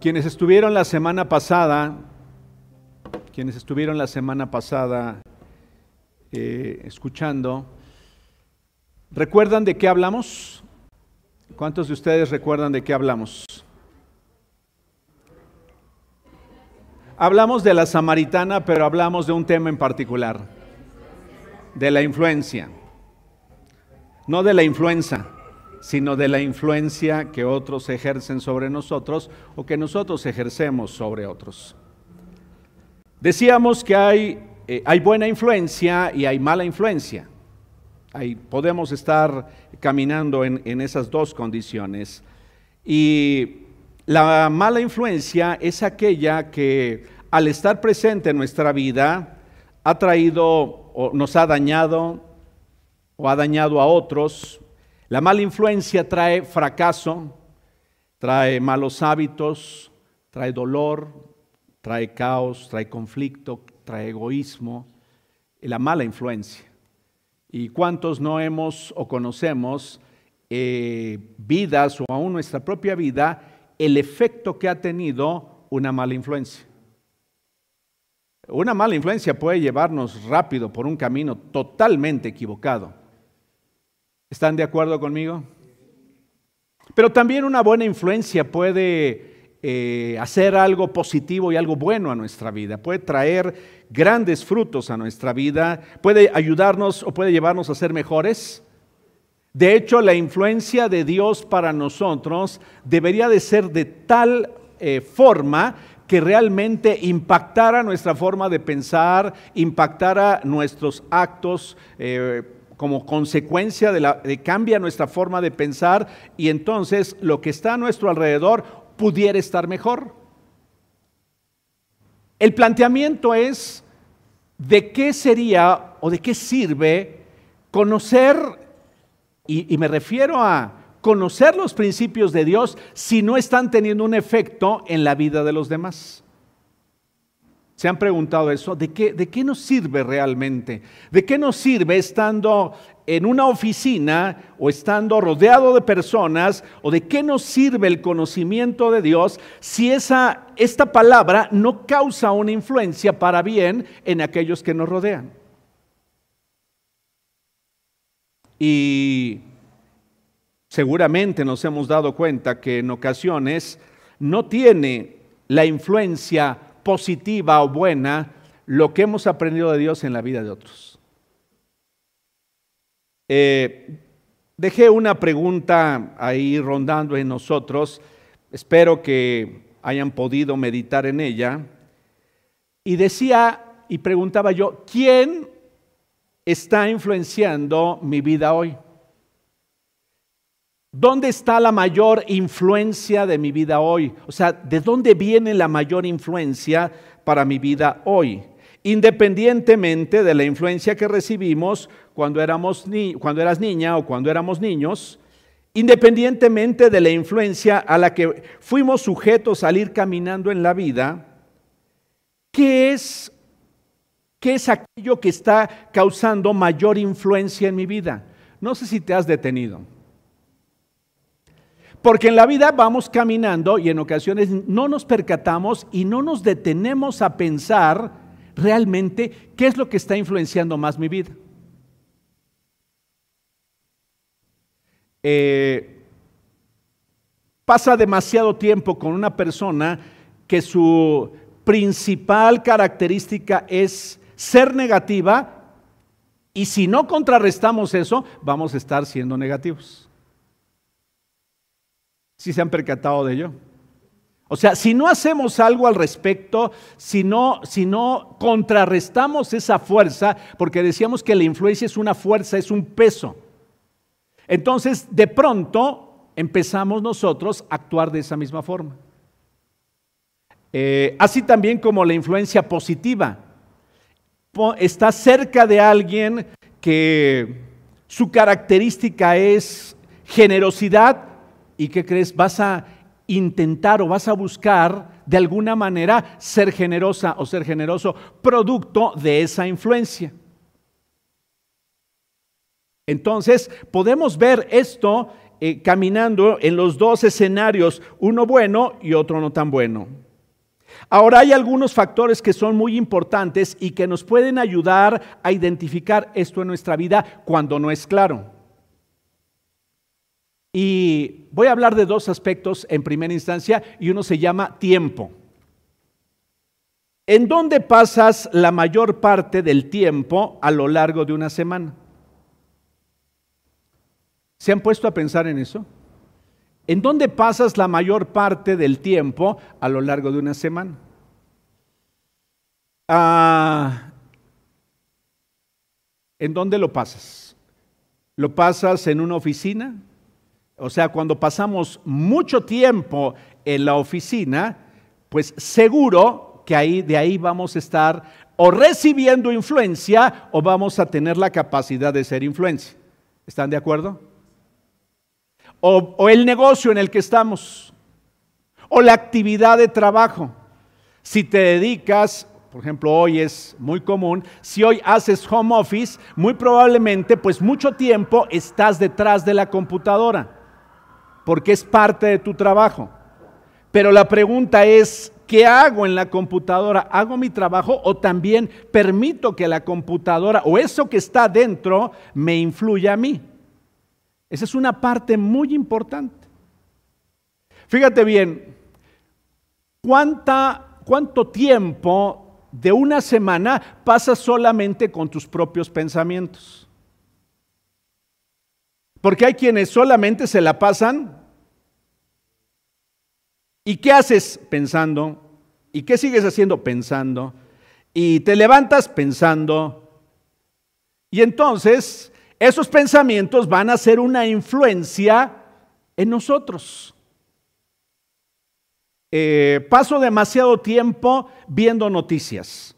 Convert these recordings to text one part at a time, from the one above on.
Quienes estuvieron la semana pasada, quienes estuvieron la semana pasada eh, escuchando, ¿recuerdan de qué hablamos? ¿Cuántos de ustedes recuerdan de qué hablamos? Hablamos de la samaritana, pero hablamos de un tema en particular, de la influencia, no de la influenza sino de la influencia que otros ejercen sobre nosotros o que nosotros ejercemos sobre otros. Decíamos que hay, eh, hay buena influencia y hay mala influencia. Ahí podemos estar caminando en, en esas dos condiciones. Y la mala influencia es aquella que al estar presente en nuestra vida ha traído o nos ha dañado o ha dañado a otros la mala influencia trae fracaso, trae malos hábitos, trae dolor, trae caos, trae conflicto, trae egoísmo, la mala influencia. ¿Y cuántos no hemos o conocemos eh, vidas o aún nuestra propia vida el efecto que ha tenido una mala influencia? Una mala influencia puede llevarnos rápido por un camino totalmente equivocado. ¿Están de acuerdo conmigo? Pero también una buena influencia puede eh, hacer algo positivo y algo bueno a nuestra vida, puede traer grandes frutos a nuestra vida, puede ayudarnos o puede llevarnos a ser mejores. De hecho, la influencia de Dios para nosotros debería de ser de tal eh, forma que realmente impactara nuestra forma de pensar, impactara nuestros actos. Eh, como consecuencia de, la, cambia nuestra forma de pensar y entonces lo que está a nuestro alrededor pudiera estar mejor. El planteamiento es de qué sería o de qué sirve conocer, y, me refiero a conocer los principios de Dios si no están teniendo un efecto en la vida de los demás. ¿Se han preguntado eso? ¿De qué, ¿De qué nos sirve realmente? ¿De qué nos sirve estando en una oficina o estando rodeado de personas? ¿O de qué nos sirve el conocimiento de Dios si esa, esta palabra no causa una influencia para bien en aquellos que nos rodean? Y seguramente nos hemos dado cuenta que en ocasiones no tiene la influencia positiva o buena lo que hemos aprendido de Dios en la vida de otros. Eh, dejé una pregunta ahí rondando en nosotros, espero que hayan podido meditar en ella, y decía y preguntaba yo, ¿quién está influenciando mi vida hoy? ¿Dónde está la mayor influencia de mi vida hoy? O sea, ¿de dónde viene la mayor influencia para mi vida hoy? Independientemente de la influencia que recibimos cuando, éramos cuando eras niña o cuando éramos niños, independientemente de la influencia a la que fuimos sujetos al ir caminando en la vida, ¿qué es, qué es aquello que está causando mayor influencia en mi vida? No sé si te has detenido. Porque en la vida vamos caminando y en ocasiones no nos percatamos y no nos detenemos a pensar realmente qué es lo que está influenciando más mi vida. Eh, pasa demasiado tiempo con una persona que su principal característica es ser negativa y si no contrarrestamos eso, vamos a estar siendo negativos. Si se han percatado de ello? O sea, si no hacemos algo al respecto, si no, si no contrarrestamos esa fuerza, porque decíamos que la influencia es una fuerza, es un peso. Entonces, de pronto, empezamos nosotros a actuar de esa misma forma. Eh, así también como la influencia positiva. Está cerca de alguien que su característica es generosidad, ¿Y qué crees? Vas a intentar o vas a buscar de alguna manera ser generosa o ser generoso producto de esa influencia. Entonces, podemos ver esto eh, caminando en los dos escenarios, uno bueno y otro no tan bueno. Ahora hay algunos factores que son muy importantes y que nos pueden ayudar a identificar esto en nuestra vida cuando no es claro. Y voy a hablar de dos aspectos en primera instancia y uno se llama tiempo. ¿En dónde pasas la mayor parte del tiempo a lo largo de una semana? ¿Se han puesto a pensar en eso? ¿En dónde pasas la mayor parte del tiempo a lo largo de una semana? Ah, ¿En dónde lo pasas? ¿Lo pasas en una oficina? O sea, cuando pasamos mucho tiempo en la oficina, pues seguro que ahí, de ahí vamos a estar o recibiendo influencia o vamos a tener la capacidad de ser influencia. ¿Están de acuerdo? O, o el negocio en el que estamos, o la actividad de trabajo. Si te dedicas por ejemplo, hoy es muy común, si hoy haces home office, muy probablemente pues mucho tiempo estás detrás de la computadora porque es parte de tu trabajo. Pero la pregunta es, ¿qué hago en la computadora? ¿Hago mi trabajo o también permito que la computadora o eso que está dentro me influya a mí? Esa es una parte muy importante. Fíjate bien, ¿cuánta, ¿cuánto tiempo de una semana pasas solamente con tus propios pensamientos? Porque hay quienes solamente se la pasan ¿Y qué haces pensando? ¿Y qué sigues haciendo pensando? Y te levantas pensando. Y entonces esos pensamientos van a ser una influencia en nosotros. Eh, paso demasiado tiempo viendo noticias.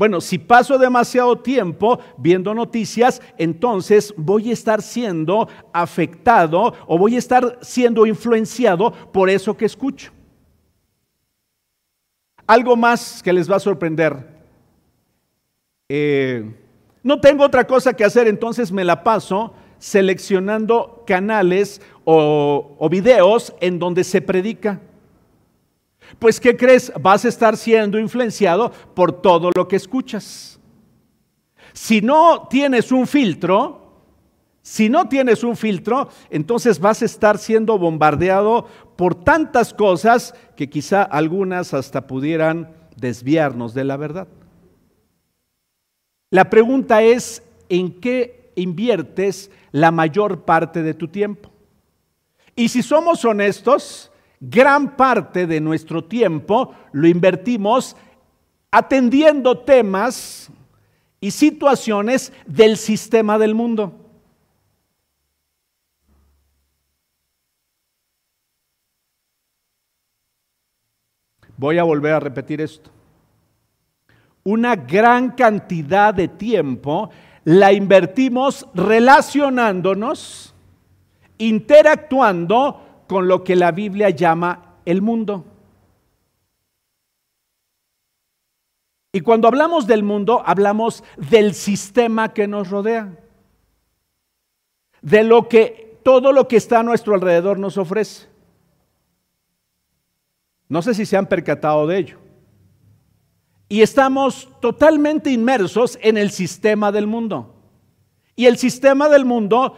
Bueno, si paso demasiado tiempo viendo noticias, entonces voy a estar siendo afectado o voy a estar siendo influenciado por eso que escucho. Algo más que les va a sorprender. Eh, no tengo otra cosa que hacer, entonces me la paso seleccionando canales o, o videos en donde se predica. Pues ¿qué crees? Vas a estar siendo influenciado por todo lo que escuchas. Si no tienes un filtro, si no tienes un filtro, entonces vas a estar siendo bombardeado por tantas cosas que quizá algunas hasta pudieran desviarnos de la verdad. La pregunta es, ¿en qué inviertes la mayor parte de tu tiempo? Y si somos honestos, gran parte de nuestro tiempo lo invertimos atendiendo temas y situaciones del sistema del mundo. Voy a volver a repetir esto. Una gran cantidad de tiempo la invertimos relacionándonos, interactuando con lo que la Biblia llama el mundo. Y cuando hablamos del mundo, hablamos del sistema que nos rodea, de lo que todo lo que está a nuestro alrededor nos ofrece. No sé si se han percatado de ello. Y estamos totalmente inmersos en el sistema del mundo. Y el sistema del mundo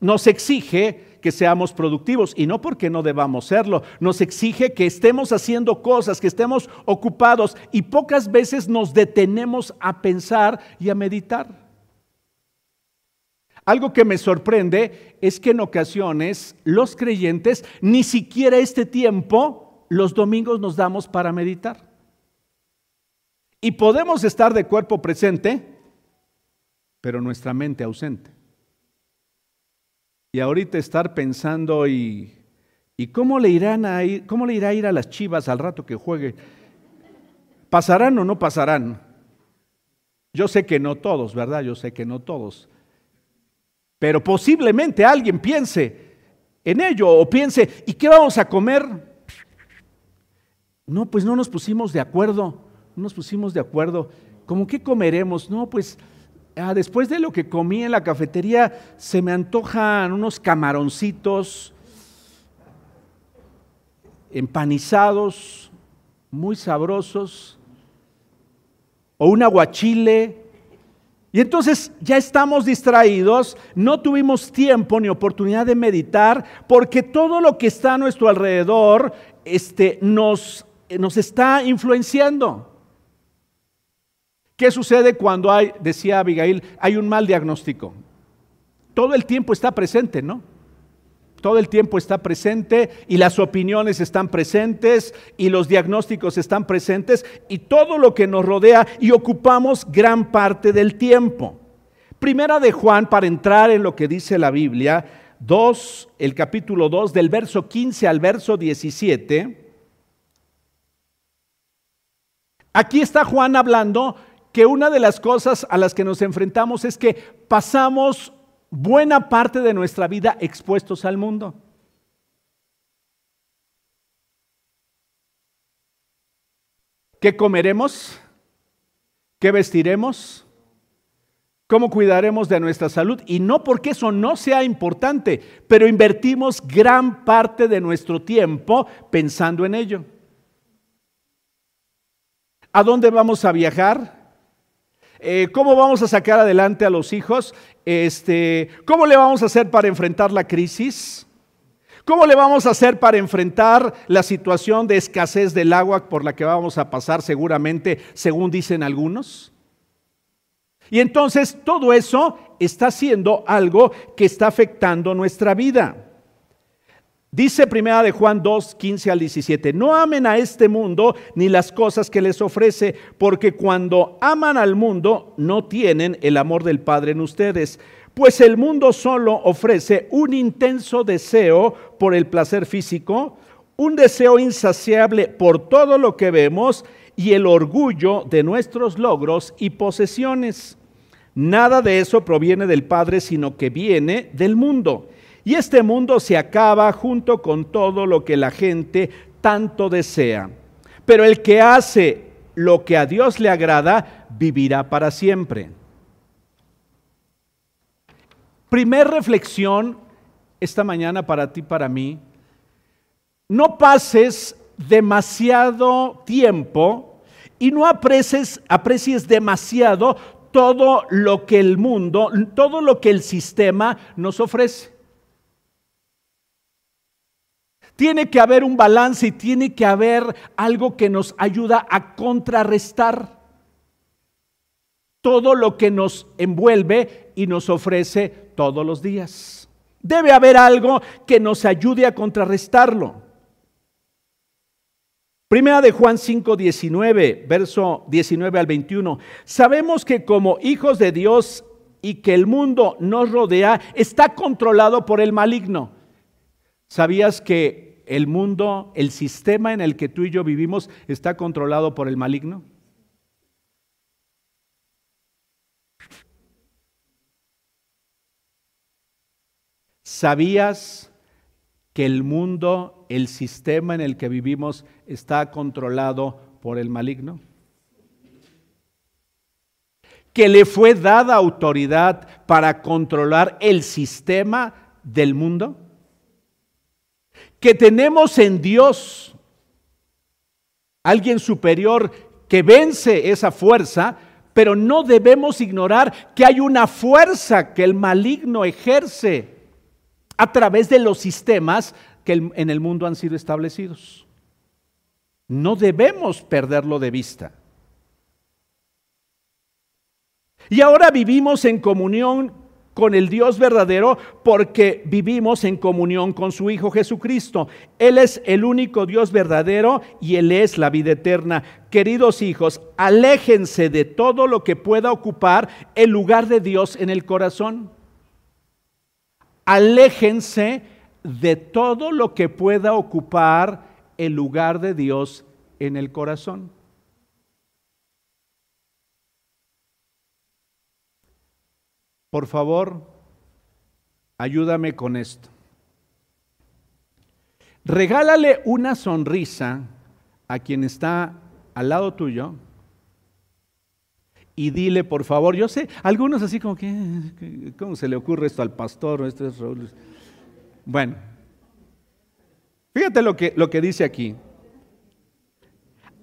nos exige que seamos productivos y no porque no debamos serlo. Nos exige que estemos haciendo cosas, que estemos ocupados y pocas veces nos detenemos a pensar y a meditar. Algo que me sorprende es que en ocasiones los creyentes ni siquiera este tiempo los domingos nos damos para meditar. Y podemos estar de cuerpo presente, pero nuestra mente ausente. Y ahorita estar pensando y, y cómo le irán a ir, cómo le irá a ir a las Chivas al rato que juegue. ¿Pasarán o no pasarán? Yo sé que no todos, ¿verdad? Yo sé que no todos. Pero posiblemente alguien piense en ello o piense, ¿y qué vamos a comer? No, pues no nos pusimos de acuerdo, no nos pusimos de acuerdo. ¿Cómo qué comeremos? No, pues ah, después de lo que comí en la cafetería, se me antojan unos camaroncitos empanizados, muy sabrosos, o un aguachile. Y entonces ya estamos distraídos, no tuvimos tiempo ni oportunidad de meditar, porque todo lo que está a nuestro alrededor este, nos, nos está influenciando. ¿Qué sucede cuando hay, decía Abigail, hay un mal diagnóstico? Todo el tiempo está presente, ¿no? Todo el tiempo está presente y las opiniones están presentes y los diagnósticos están presentes y todo lo que nos rodea y ocupamos gran parte del tiempo. Primera de Juan, para entrar en lo que dice la Biblia, 2, el capítulo 2, del verso 15 al verso 17. Aquí está Juan hablando que una de las cosas a las que nos enfrentamos es que pasamos buena parte de nuestra vida expuestos al mundo. ¿Qué comeremos? ¿Qué vestiremos? ¿Cómo cuidaremos de nuestra salud? Y no porque eso no sea importante, pero invertimos gran parte de nuestro tiempo pensando en ello. ¿A dónde vamos a viajar? Eh, ¿Cómo vamos a sacar adelante a los hijos? Este, ¿Cómo le vamos a hacer para enfrentar la crisis? ¿Cómo le vamos a hacer para enfrentar la situación de escasez del agua por la que vamos a pasar seguramente, según dicen algunos? Y entonces todo eso está siendo algo que está afectando nuestra vida. Dice primera de Juan 2, 15 al 17, no amen a este mundo ni las cosas que les ofrece, porque cuando aman al mundo no tienen el amor del Padre en ustedes, pues el mundo solo ofrece un intenso deseo por el placer físico, un deseo insaciable por todo lo que vemos y el orgullo de nuestros logros y posesiones. Nada de eso proviene del Padre, sino que viene del mundo. Y este mundo se acaba junto con todo lo que la gente tanto desea. Pero el que hace lo que a Dios le agrada, vivirá para siempre. Primer reflexión esta mañana para ti, para mí. No pases demasiado tiempo y no aprecies, aprecies demasiado todo lo que el mundo, todo lo que el sistema nos ofrece. Tiene que haber un balance y tiene que haber algo que nos ayuda a contrarrestar todo lo que nos envuelve y nos ofrece todos los días. Debe haber algo que nos ayude a contrarrestarlo. Primera de Juan 5, 19, verso 19 al 21. Sabemos que como hijos de Dios y que el mundo nos rodea está controlado por el maligno. ¿Sabías que el mundo, el sistema en el que tú y yo vivimos está controlado por el maligno? ¿Sabías que el mundo, el sistema en el que vivimos está controlado por el maligno? Que le fue dada autoridad para controlar el sistema del mundo? Que tenemos en Dios alguien superior que vence esa fuerza, pero no debemos ignorar que hay una fuerza que el maligno ejerce a través de los sistemas que en el mundo han sido establecidos. No debemos perderlo de vista. Y ahora vivimos en comunión con el Dios verdadero porque vivimos en comunión con su Hijo Jesucristo. Él es el único Dios verdadero y Él es la vida eterna. Queridos hijos, aléjense de todo lo que pueda ocupar el lugar de Dios en el corazón. Aléjense de todo lo que pueda ocupar el lugar de Dios en el corazón. Por favor, ayúdame con esto. Regálale una sonrisa a quien está al lado tuyo y dile, por favor, yo sé, algunos así como que, ¿cómo se le ocurre esto al pastor? Esto es Bueno, fíjate lo que, lo que dice aquí.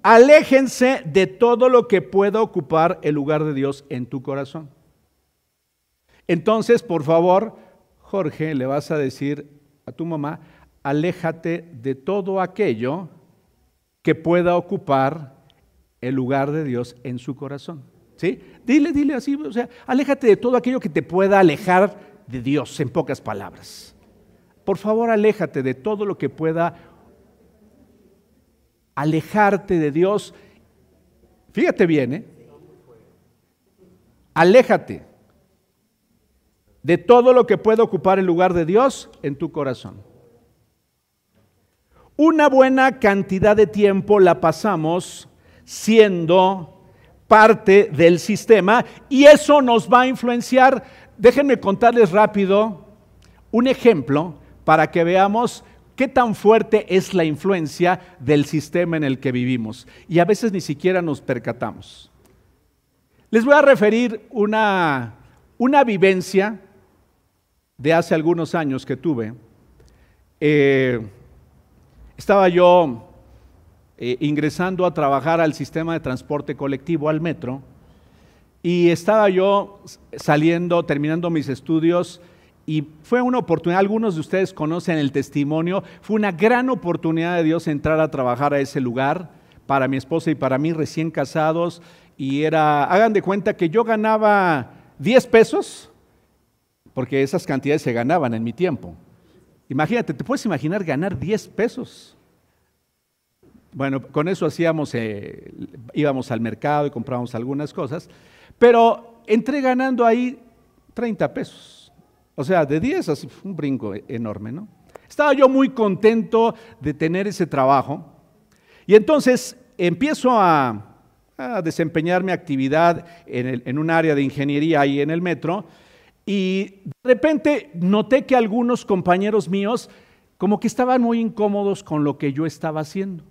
Aléjense de todo lo que pueda ocupar el lugar de Dios en tu corazón. Entonces, por favor, Jorge, le vas a decir a tu mamá, aléjate de todo aquello que pueda ocupar el lugar de Dios en su corazón. ¿Sí? Dile, dile así, o sea, aléjate de todo aquello que te pueda alejar de Dios, en pocas palabras. Por favor, aléjate de todo lo que pueda alejarte de Dios. Fíjate bien, ¿eh? Aléjate de todo lo que pueda ocupar el lugar de Dios en tu corazón. Una buena cantidad de tiempo la pasamos siendo parte del sistema y eso nos va a influenciar. Déjenme contarles rápido un ejemplo para que veamos qué tan fuerte es la influencia del sistema en el que vivimos. Y a veces ni siquiera nos percatamos. Les voy a referir una, una vivencia de hace algunos años que tuve. Eh, estaba yo eh, ingresando a trabajar al sistema de transporte colectivo, al metro, y estaba yo saliendo, terminando mis estudios, y fue una oportunidad, algunos de ustedes conocen el testimonio, fue una gran oportunidad de Dios entrar a trabajar a ese lugar para mi esposa y para mí recién casados, y era, hagan de cuenta que yo ganaba 10 pesos, porque esas cantidades se ganaban en mi tiempo. Imagínate, ¿te puedes imaginar ganar 10 pesos? Bueno, con eso hacíamos, eh, íbamos al mercado y comprábamos algunas cosas, pero entré ganando ahí 30 pesos. O sea, de 10 así, un brinco enorme, ¿no? Estaba yo muy contento de tener ese trabajo y entonces empiezo a, desempeñar mi actividad en, en un área de ingeniería ahí en el metro y de repente noté que algunos compañeros míos como que estaban muy incómodos con lo que yo estaba haciendo.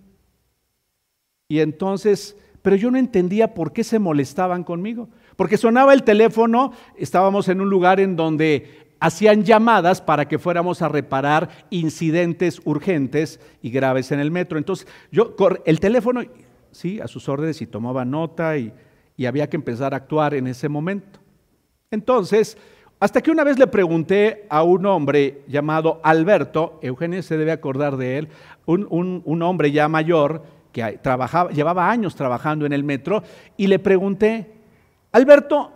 Y entonces, pero yo no entendía por qué se molestaban conmigo. Porque sonaba el teléfono, estábamos en un lugar en donde hacían llamadas para que fuéramos a reparar incidentes urgentes y graves en el metro. Entonces, yo, el teléfono, sí, a sus órdenes y tomaba nota y, y había que empezar a actuar en ese momento. Entonces, hasta que una vez le pregunté a un hombre llamado Alberto, Eugenio se debe acordar de él, un, un hombre ya mayor, que trabajaba, llevaba años trabajando en el metro, y le pregunté, Alberto,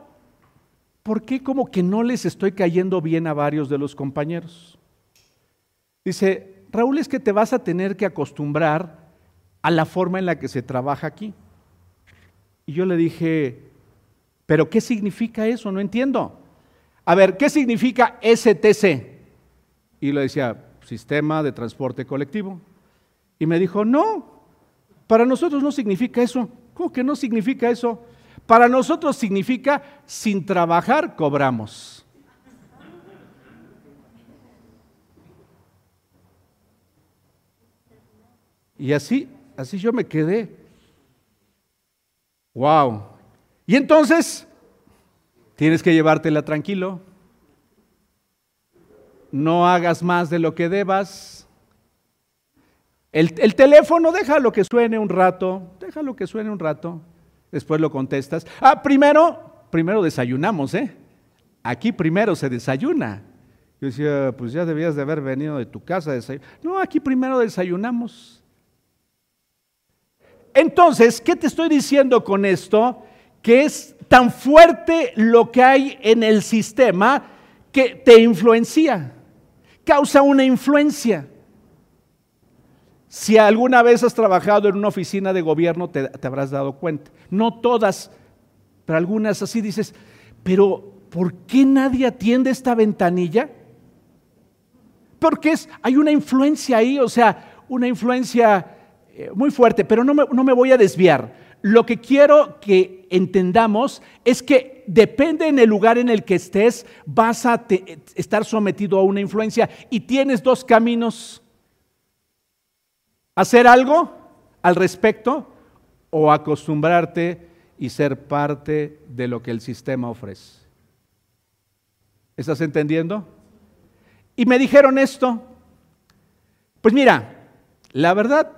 ¿por qué como que no les estoy cayendo bien a varios de los compañeros? Dice, Raúl, es que te vas a tener que acostumbrar a la forma en la que se trabaja aquí. Y yo le dije, ¿pero qué significa eso? No entiendo. A ver, ¿qué significa STC? Y le decía, Sistema de Transporte Colectivo. Y me dijo, no, para nosotros no significa eso. ¿Cómo que no significa eso? Para nosotros significa sin trabajar cobramos. Y así, así yo me quedé. Wow. Y entonces, tienes que llevártela tranquilo. No hagas más de lo que debas. El, teléfono, déjalo que suene un rato, déjalo que suene un rato, después lo contestas. Ah, primero, primero desayunamos, ¿eh? Aquí primero se desayuna. Yo decía, pues ya debías de haber venido de tu casa a desayunar. No, aquí primero desayunamos. Entonces, ¿qué te estoy diciendo con esto? Que es tan fuerte lo que hay en el sistema que te influencia, causa una influencia. Si alguna vez has trabajado en una oficina de gobierno, te, habrás dado cuenta. No todas, pero algunas así dices, pero ¿por qué nadie atiende esta ventanilla? Porque es, hay una influencia ahí, o sea, una influencia eh, muy fuerte, pero no me, no me voy a desviar. Lo que quiero que entendamos es que depende en el lugar en el que estés, vas a estar sometido a una influencia y tienes dos caminos hacer algo al respecto o acostumbrarte y ser parte de lo que el sistema ofrece. ¿Estás entendiendo? Y me dijeron esto. Pues mira, la verdad,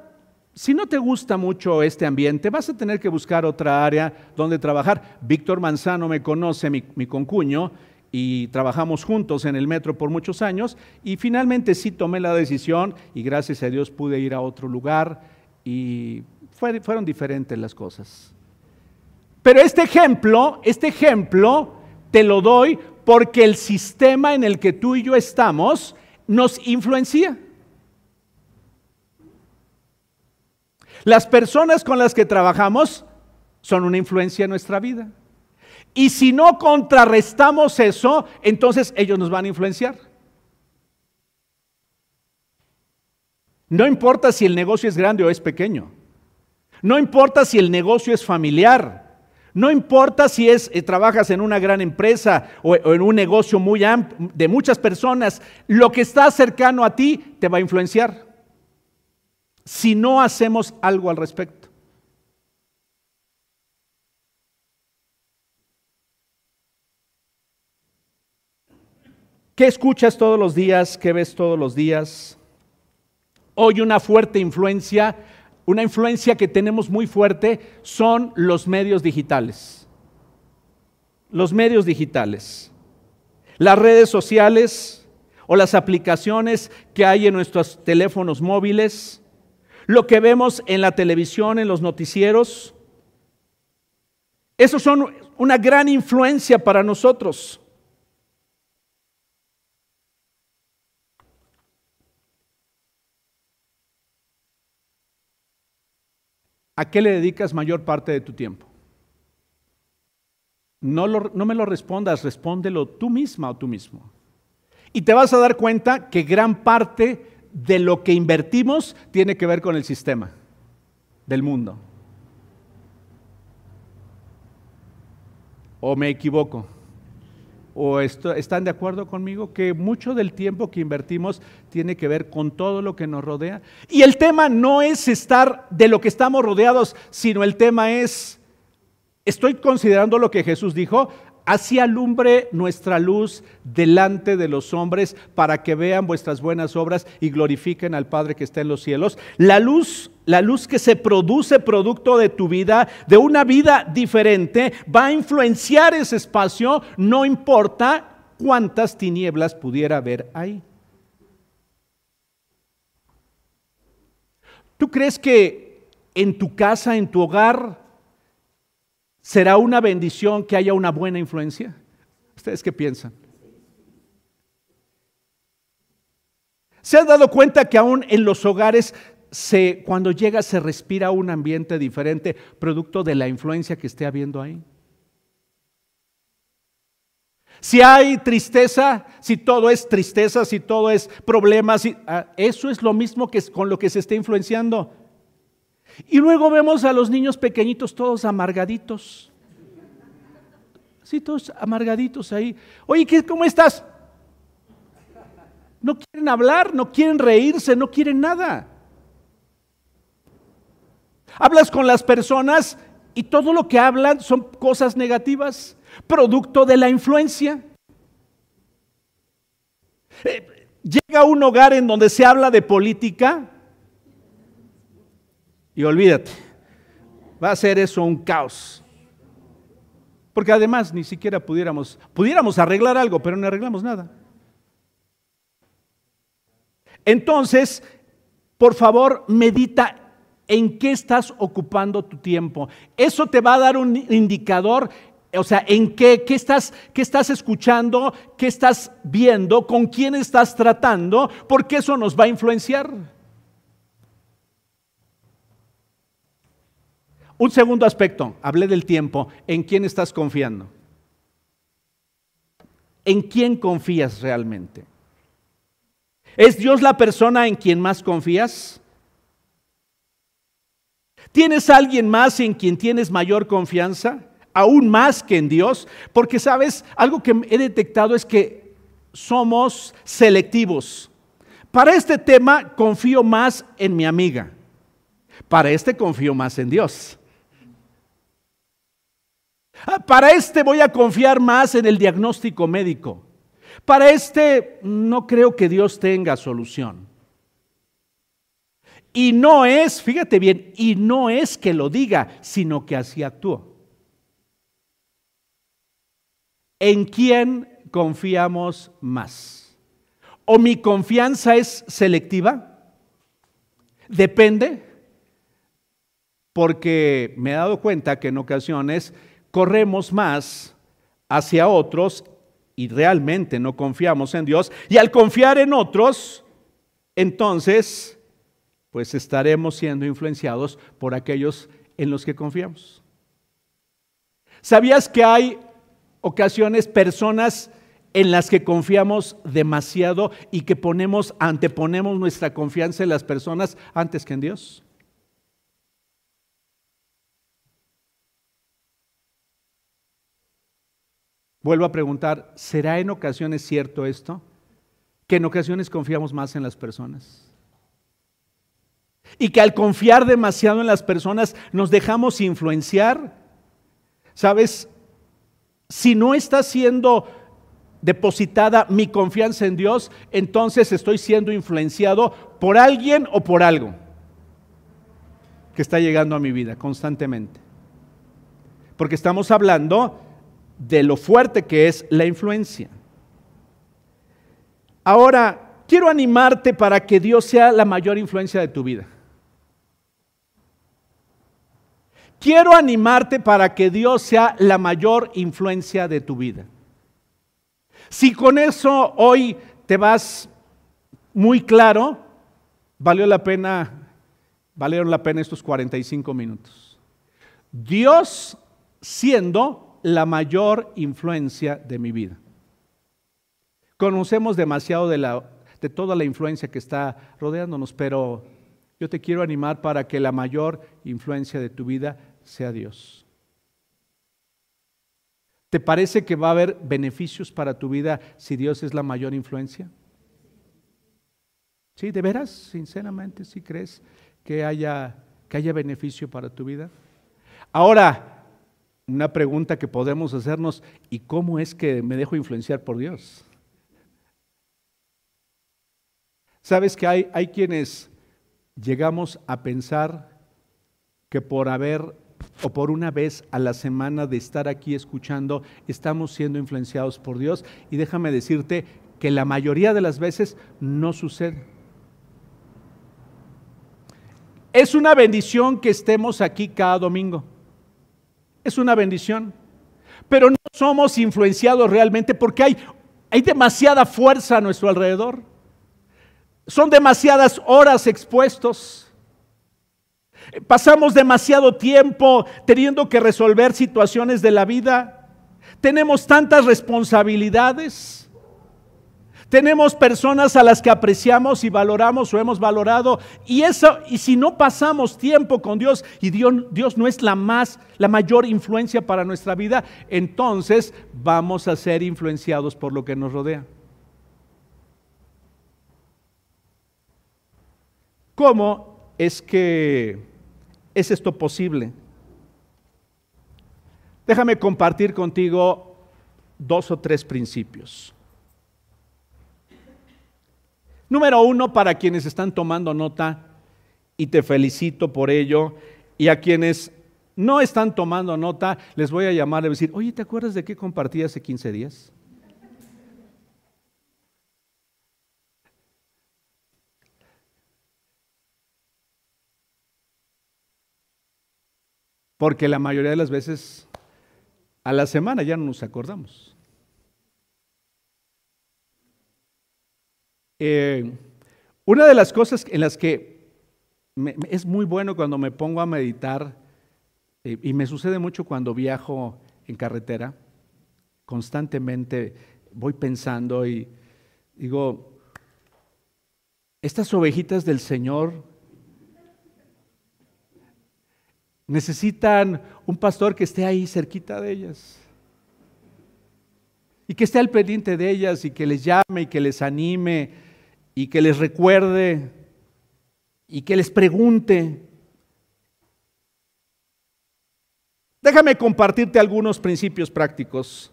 si no te gusta mucho este ambiente, vas a tener que buscar otra área donde trabajar. Víctor Manzano me conoce, mi, concuño, y trabajamos juntos en el metro por muchos años y finalmente sí tomé la decisión y gracias a Dios pude ir a otro lugar y fueron diferentes las cosas. Pero este ejemplo, este ejemplo te lo doy porque el sistema en el que tú y yo estamos nos influencia. Las personas con las que trabajamos son una influencia en nuestra vida. Y si no contrarrestamos eso, entonces ellos nos van a influenciar. No importa si el negocio es grande o es pequeño. No importa si el negocio es familiar. No importa si es, eh, trabajas en una gran empresa o, o en un negocio muy amplio de muchas personas. Lo que está cercano a ti te va a influenciar. Si no hacemos algo al respecto. ¿Qué escuchas todos los días? ¿Qué ves todos los días? Hoy una fuerte influencia, una influencia que tenemos muy fuerte son los medios digitales. Los medios digitales. Las redes sociales o las aplicaciones que hay en nuestros teléfonos móviles. Lo que vemos en la televisión, en los noticieros. Esos son una gran influencia para nosotros. ¿A qué le dedicas mayor parte de tu tiempo? No, no, me lo respondas, respóndelo tú misma o tú mismo. Y te vas a dar cuenta que gran parte de lo que invertimos tiene que ver con el sistema del mundo. ¿O me equivoco? o están de acuerdo conmigo que mucho del tiempo que invertimos tiene que ver con todo lo que nos rodea. Y el tema no es estar de lo que estamos rodeados, sino el tema es, estoy considerando lo que Jesús dijo, así alumbre nuestra luz delante de los hombres para que vean vuestras buenas obras y glorifiquen al Padre que está en los cielos. La luz, la luz que se produce producto de tu vida, de una vida diferente, va a influenciar ese espacio, no importa cuántas tinieblas pudiera haber ahí. ¿Tú crees que en tu casa, en tu hogar, ¿Será una bendición que haya una buena influencia? ¿Ustedes qué piensan? ¿Se han dado cuenta que aún en los hogares se, cuando llega se respira un ambiente diferente producto de la influencia que esté habiendo ahí? Si hay tristeza, si todo es tristeza, si todo es problemas, ah, eso es lo mismo que con lo que se está influenciando. Y luego vemos a los niños pequeñitos todos amargaditos. Sí, todos amargaditos ahí. Oye, ¿cómo estás? No quieren hablar, no quieren reírse, no quieren nada. Hablas con las personas y todo lo que hablan son cosas negativas, producto de la influencia. Eh, llega a un hogar en donde se habla de política y olvídate, va a ser eso un caos. Porque además ni siquiera pudiéramos, pudiéramos arreglar algo, pero no arreglamos nada. Entonces, por favor, medita en qué estás ocupando tu tiempo. Eso te va a dar un indicador, o sea, en qué, qué, estás, qué estás escuchando, qué estás viendo, con quién estás tratando, porque eso nos va a influenciar. Un segundo aspecto, hablé del tiempo, ¿en quién estás confiando? ¿En quién confías realmente? ¿Es Dios la persona en quien más confías? ¿Tienes alguien más en quien tienes mayor confianza? Aún más que en Dios. Porque sabes, algo que he detectado es que somos selectivos. Para este tema confío más en mi amiga. Para este confío más en Dios. Ah, para este voy a confiar más en el diagnóstico médico. Para este no creo que Dios tenga solución. Y no es, fíjate bien, y no es que lo diga, sino que así actúa. ¿En quién confiamos más? ¿O mi confianza es selectiva? Depende, porque me he dado cuenta que en ocasiones corremos más hacia otros y realmente no confiamos en Dios. Y al confiar en otros, entonces, pues estaremos siendo influenciados por aquellos en los que confiamos. ¿Sabías que hay ocasiones personas en las que confiamos demasiado y que ponemos, anteponemos nuestra confianza en las personas antes que en Dios? Vuelvo a preguntar, ¿será en ocasiones cierto esto? Que en ocasiones confiamos más en las personas. Y que al confiar demasiado en las personas nos dejamos influenciar. ¿Sabes? Si no está siendo depositada mi confianza en Dios, entonces estoy siendo influenciado por alguien o por algo que está llegando a mi vida constantemente. Porque estamos hablando de lo fuerte que es la influencia. Ahora, quiero animarte para que Dios sea la mayor influencia de tu vida. Quiero animarte para que Dios sea la mayor influencia de tu vida. Si con eso hoy te vas muy claro, valió la pena, valieron la pena estos 45 minutos. Dios siendo la mayor influencia de mi vida. Conocemos demasiado de, la, de toda la influencia que está rodeándonos, pero yo te quiero animar para que la mayor influencia de tu vida sea Dios. ¿Te parece que va a haber beneficios para tu vida si Dios es la mayor influencia? ¿Sí? ¿De veras? Sinceramente, ¿sí crees que haya, que haya beneficio para tu vida? Ahora, una pregunta que podemos hacernos, ¿y cómo es que me dejo influenciar por Dios? Sabes que hay, hay quienes llegamos a pensar que por haber o por una vez a la semana de estar aquí escuchando, estamos siendo influenciados por Dios. Y déjame decirte que la mayoría de las veces no sucede. Es una bendición que estemos aquí cada domingo es una bendición. Pero no somos influenciados realmente porque hay, hay demasiada fuerza a nuestro alrededor. Son demasiadas horas expuestos. Pasamos demasiado tiempo teniendo que resolver situaciones de la vida. Tenemos tantas responsabilidades. Tenemos personas a las que apreciamos y valoramos o hemos valorado y eso y si no pasamos tiempo con Dios y Dios, Dios no es la más la mayor influencia para nuestra vida, entonces vamos a ser influenciados por lo que nos rodea. ¿Cómo es que es esto posible? Déjame compartir contigo dos o tres principios. Número uno, para quienes están tomando nota, y te felicito por ello, y a quienes no están tomando nota, les voy a llamar y decir, oye, ¿te acuerdas de qué compartí hace 15 días? Porque la mayoría de las veces a la semana ya no nos acordamos. Eh, una de las cosas en las que es muy bueno cuando me pongo a meditar, eh, y me sucede mucho cuando viajo en carretera, constantemente voy pensando y digo, estas ovejitas del Señor necesitan un pastor que esté ahí cerquita de ellas y que esté al pendiente de ellas y que les llame y que les anime y que les recuerde y que les pregunte. Déjame compartirte algunos principios prácticos.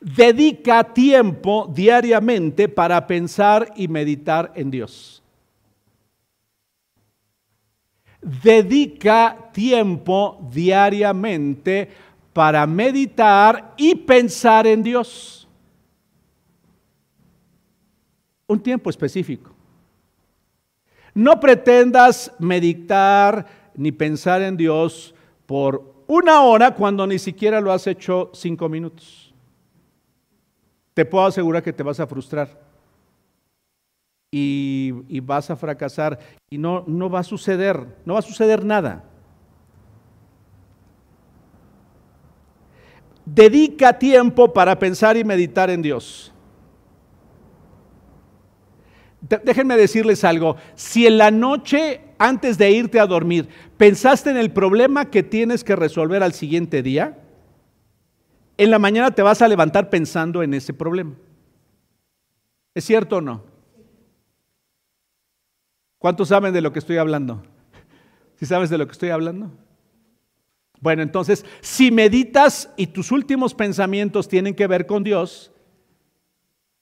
Dedica tiempo diariamente para pensar y meditar en Dios. Dedica tiempo diariamente para meditar y pensar en Dios. Un tiempo específico. No pretendas meditar ni pensar en Dios por una hora cuando ni siquiera lo has hecho cinco minutos. Te puedo asegurar que te vas a frustrar y, vas a fracasar y no, no va a suceder, no va a suceder nada. Dedica tiempo para pensar y meditar en Dios. Déjenme decirles algo, si en la noche antes de irte a dormir pensaste en el problema que tienes que resolver al siguiente día, en la mañana te vas a levantar pensando en ese problema. ¿Es cierto o no? ¿Cuántos saben de lo que estoy hablando? ¿Si sabes de lo que estoy hablando? Bueno, entonces, si meditas y tus últimos pensamientos tienen que ver con Dios,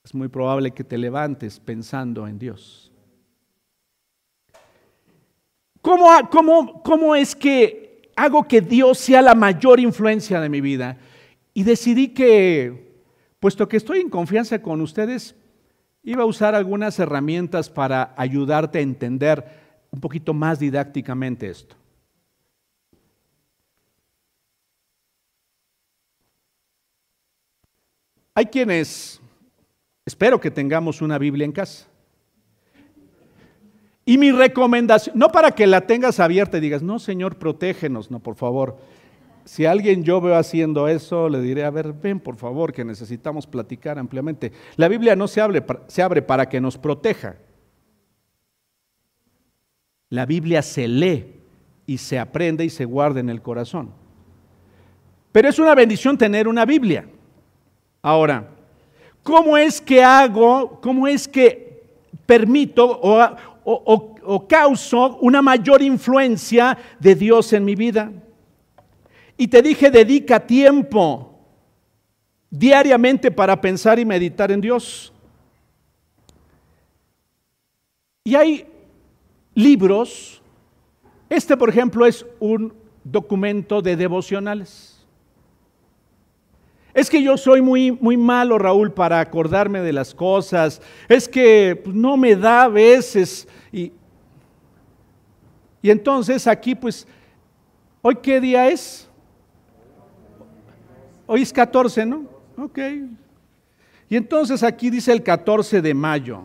es muy probable que te levantes pensando en Dios. ¿Cómo, es que hago que Dios sea la mayor influencia de mi vida? Y decidí que, puesto que estoy en confianza con ustedes, iba a usar algunas herramientas para ayudarte a entender un poquito más didácticamente esto. Hay quienes, espero que tengamos una Biblia en casa. Y mi recomendación, no para que la tengas abierta y digas, no Señor, protégenos, no, por favor. Si alguien yo veo haciendo eso, le diré, a ver, ven por favor, que necesitamos platicar ampliamente. La Biblia no se abre, se abre para que nos proteja. La Biblia se lee y se aprende y se guarda en el corazón. Pero es una bendición tener una Biblia. Ahora, ¿cómo es que hago, cómo es que permito o, o, o causo una mayor influencia de Dios en mi vida? Y te dije, dedica tiempo diariamente para pensar y meditar en Dios. Y hay libros, este por ejemplo es un documento de devocionales. Es que yo soy muy, muy malo, Raúl, para acordarme de las cosas. Es que pues, no me da a veces. Y, y entonces aquí, pues, ¿hoy qué día es? Hoy es 14, ¿no? Ok. Y entonces aquí dice el 14 de mayo.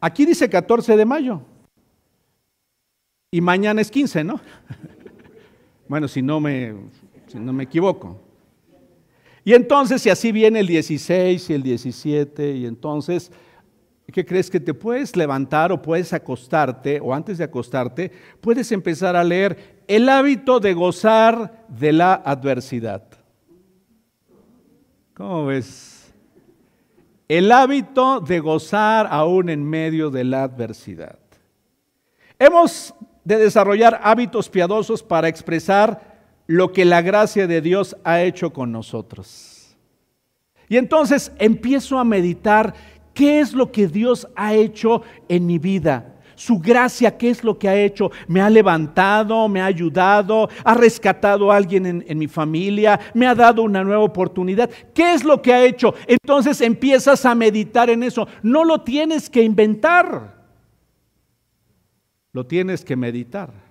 Aquí dice 14 de mayo. Y mañana es 15, ¿no? bueno, si no me, si no me equivoco. Y entonces, si así viene el 16 y el 17, y entonces, ¿qué crees que te puedes levantar o puedes acostarte, o antes de acostarte, puedes empezar a leer el hábito de gozar de la adversidad? ¿Cómo ves? El hábito de gozar aún en medio de la adversidad. Hemos de desarrollar hábitos piadosos para expresar lo que la gracia de Dios ha hecho con nosotros. Y entonces empiezo a meditar qué es lo que Dios ha hecho en mi vida su gracia, ¿qué es lo que ha hecho? Me ha levantado, me ha ayudado, ha rescatado a alguien en, en, mi familia, me ha dado una nueva oportunidad. ¿Qué es lo que ha hecho? Entonces empiezas a meditar en eso. No lo tienes que inventar, lo tienes que meditar.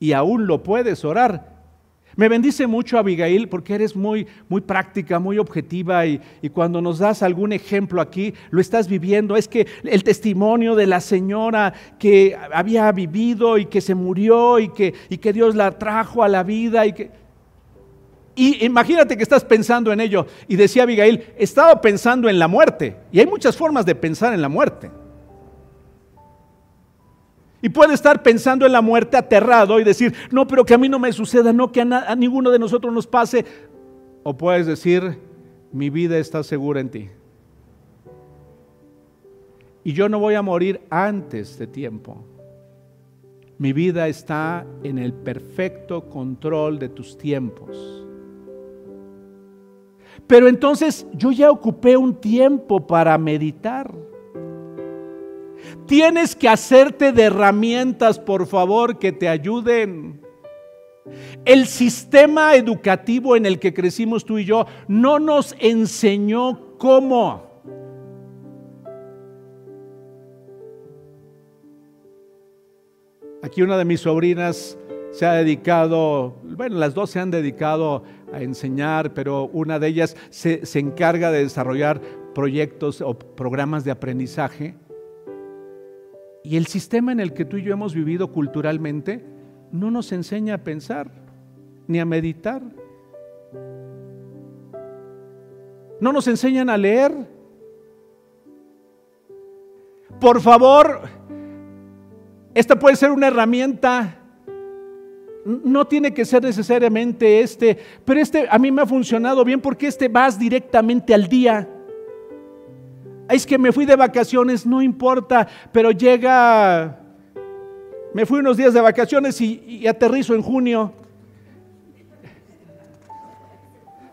Y aún lo puedes orar me bendice mucho Abigail porque eres muy, muy práctica, muy objetiva y, cuando nos das algún ejemplo aquí, lo estás viviendo. Es que el testimonio de la señora que había vivido y que se murió y que, y que Dios la trajo a la vida y que... Y imagínate que estás pensando en ello. Y decía Abigail, estaba pensando en la muerte. Y hay muchas formas de pensar en la muerte. Y puede estar pensando en la muerte aterrado y decir, no, pero que a mí no me suceda, no, que a, ninguno de nosotros nos pase. O puedes decir, mi vida está segura en ti. Y yo no voy a morir antes de tiempo. mi vida está en el perfecto control de tus tiempos. Pero entonces yo ya ocupé un tiempo para meditar. Tienes que hacerte de herramientas, por favor, que te ayuden. El sistema educativo en el que crecimos tú y yo no nos enseñó cómo. Aquí una de mis sobrinas se ha dedicado, bueno, las dos se han dedicado a enseñar, pero una de ellas se, se encarga de desarrollar proyectos o programas de aprendizaje. Y el sistema en el que tú y yo hemos vivido culturalmente no nos enseña a pensar ni a meditar. No nos enseñan a leer. Por favor, esta puede ser una herramienta. No tiene que ser necesariamente este, pero este a mí me ha funcionado bien porque este vas directamente al día. Es que me fui de vacaciones, no importa, pero llega, me fui unos días de vacaciones y, y aterrizo en junio.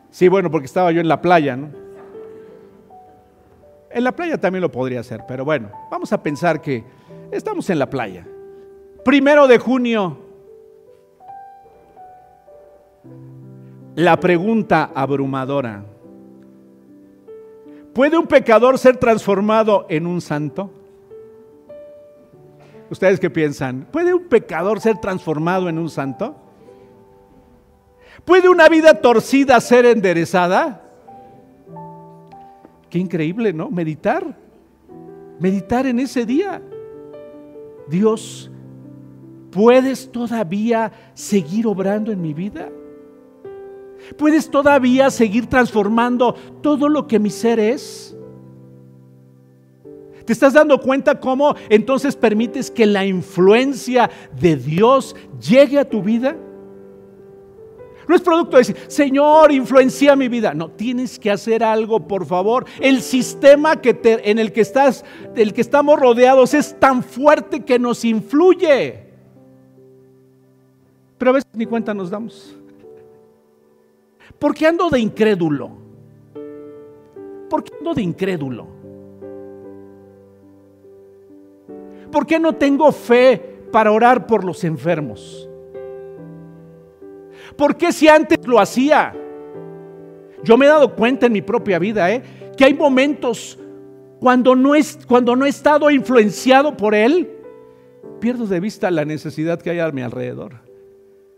Sí, bueno, porque estaba yo en la playa, ¿no? En la playa también lo podría hacer, pero bueno, vamos a pensar que estamos en la playa. Primero de junio, la pregunta abrumadora. ¿Puede un pecador ser transformado en un santo? ¿Ustedes qué piensan? ¿Puede un pecador ser transformado en un santo? ¿Puede una vida torcida ser enderezada? Qué increíble, ¿no? Meditar. Meditar en ese día. Dios, ¿puedes todavía seguir obrando en mi vida? ¿Puedes todavía seguir transformando todo lo que mi ser es? ¿Te estás dando cuenta cómo entonces permites que la influencia de Dios llegue a tu vida? No es producto de decir, Señor, influencia mi vida. No, tienes que hacer algo, por favor. El sistema que en el que estás, del que estamos rodeados es tan fuerte que nos influye. Pero a veces ni cuenta nos damos. ¿Por qué ando de incrédulo? ¿Por qué ando de incrédulo? ¿Por qué no tengo fe para orar por los enfermos? ¿Por qué si antes lo hacía? Yo me he dado cuenta en mi propia vida ¿eh? que hay momentos cuando no, es, cuando no he estado influenciado por Él, pierdo de vista la necesidad que hay a mi alrededor.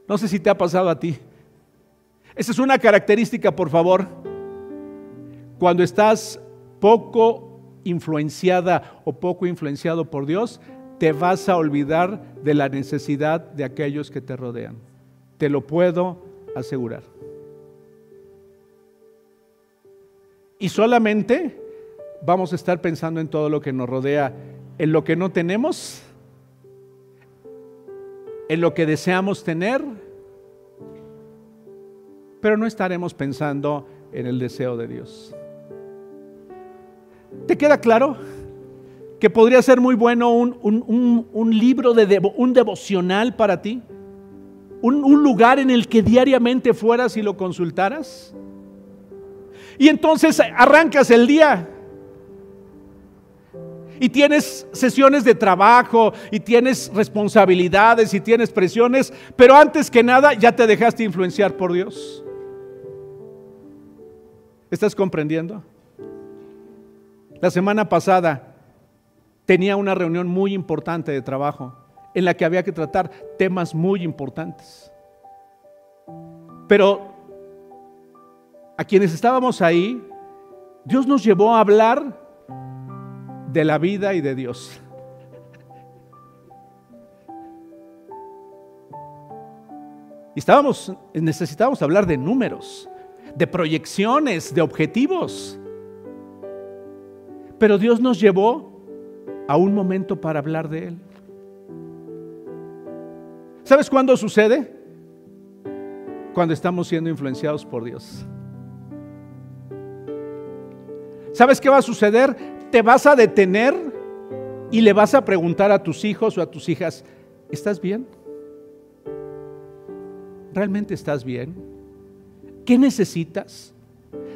No sé si te ha pasado a ti. Esa es una característica, por favor. Cuando estás poco influenciada o poco influenciado por Dios, te vas a olvidar de la necesidad de aquellos que te rodean. Te lo puedo asegurar. Y solamente vamos a estar pensando en todo lo que nos rodea, en lo que no tenemos, en lo que deseamos tener, pero no estaremos pensando en el deseo de Dios. ¿Te queda claro? Que podría ser muy bueno un, libro de un devocional para ti un, lugar en el que diariamente fueras y lo consultaras. Y entonces arrancas el día y tienes sesiones de trabajo y tienes responsabilidades y tienes presiones, pero antes que nada ya te dejaste influenciar por Dios. ¿Estás comprendiendo? La semana pasada tenía una reunión muy importante de trabajo en la que había que tratar temas muy importantes. Pero a quienes estábamos ahí, Dios nos llevó a hablar de la vida y de Dios. Y estábamos, necesitábamos hablar de números, de proyecciones, de objetivos. Pero Dios nos llevó a un momento para hablar de Él. ¿Sabes cuándo sucede? Cuando estamos siendo influenciados por Dios. ¿Sabes qué va a suceder? Te vas a detener y le vas a preguntar a tus hijos o a tus hijas, ¿Estás bien? ¿Realmente estás bien? ¿Qué necesitas?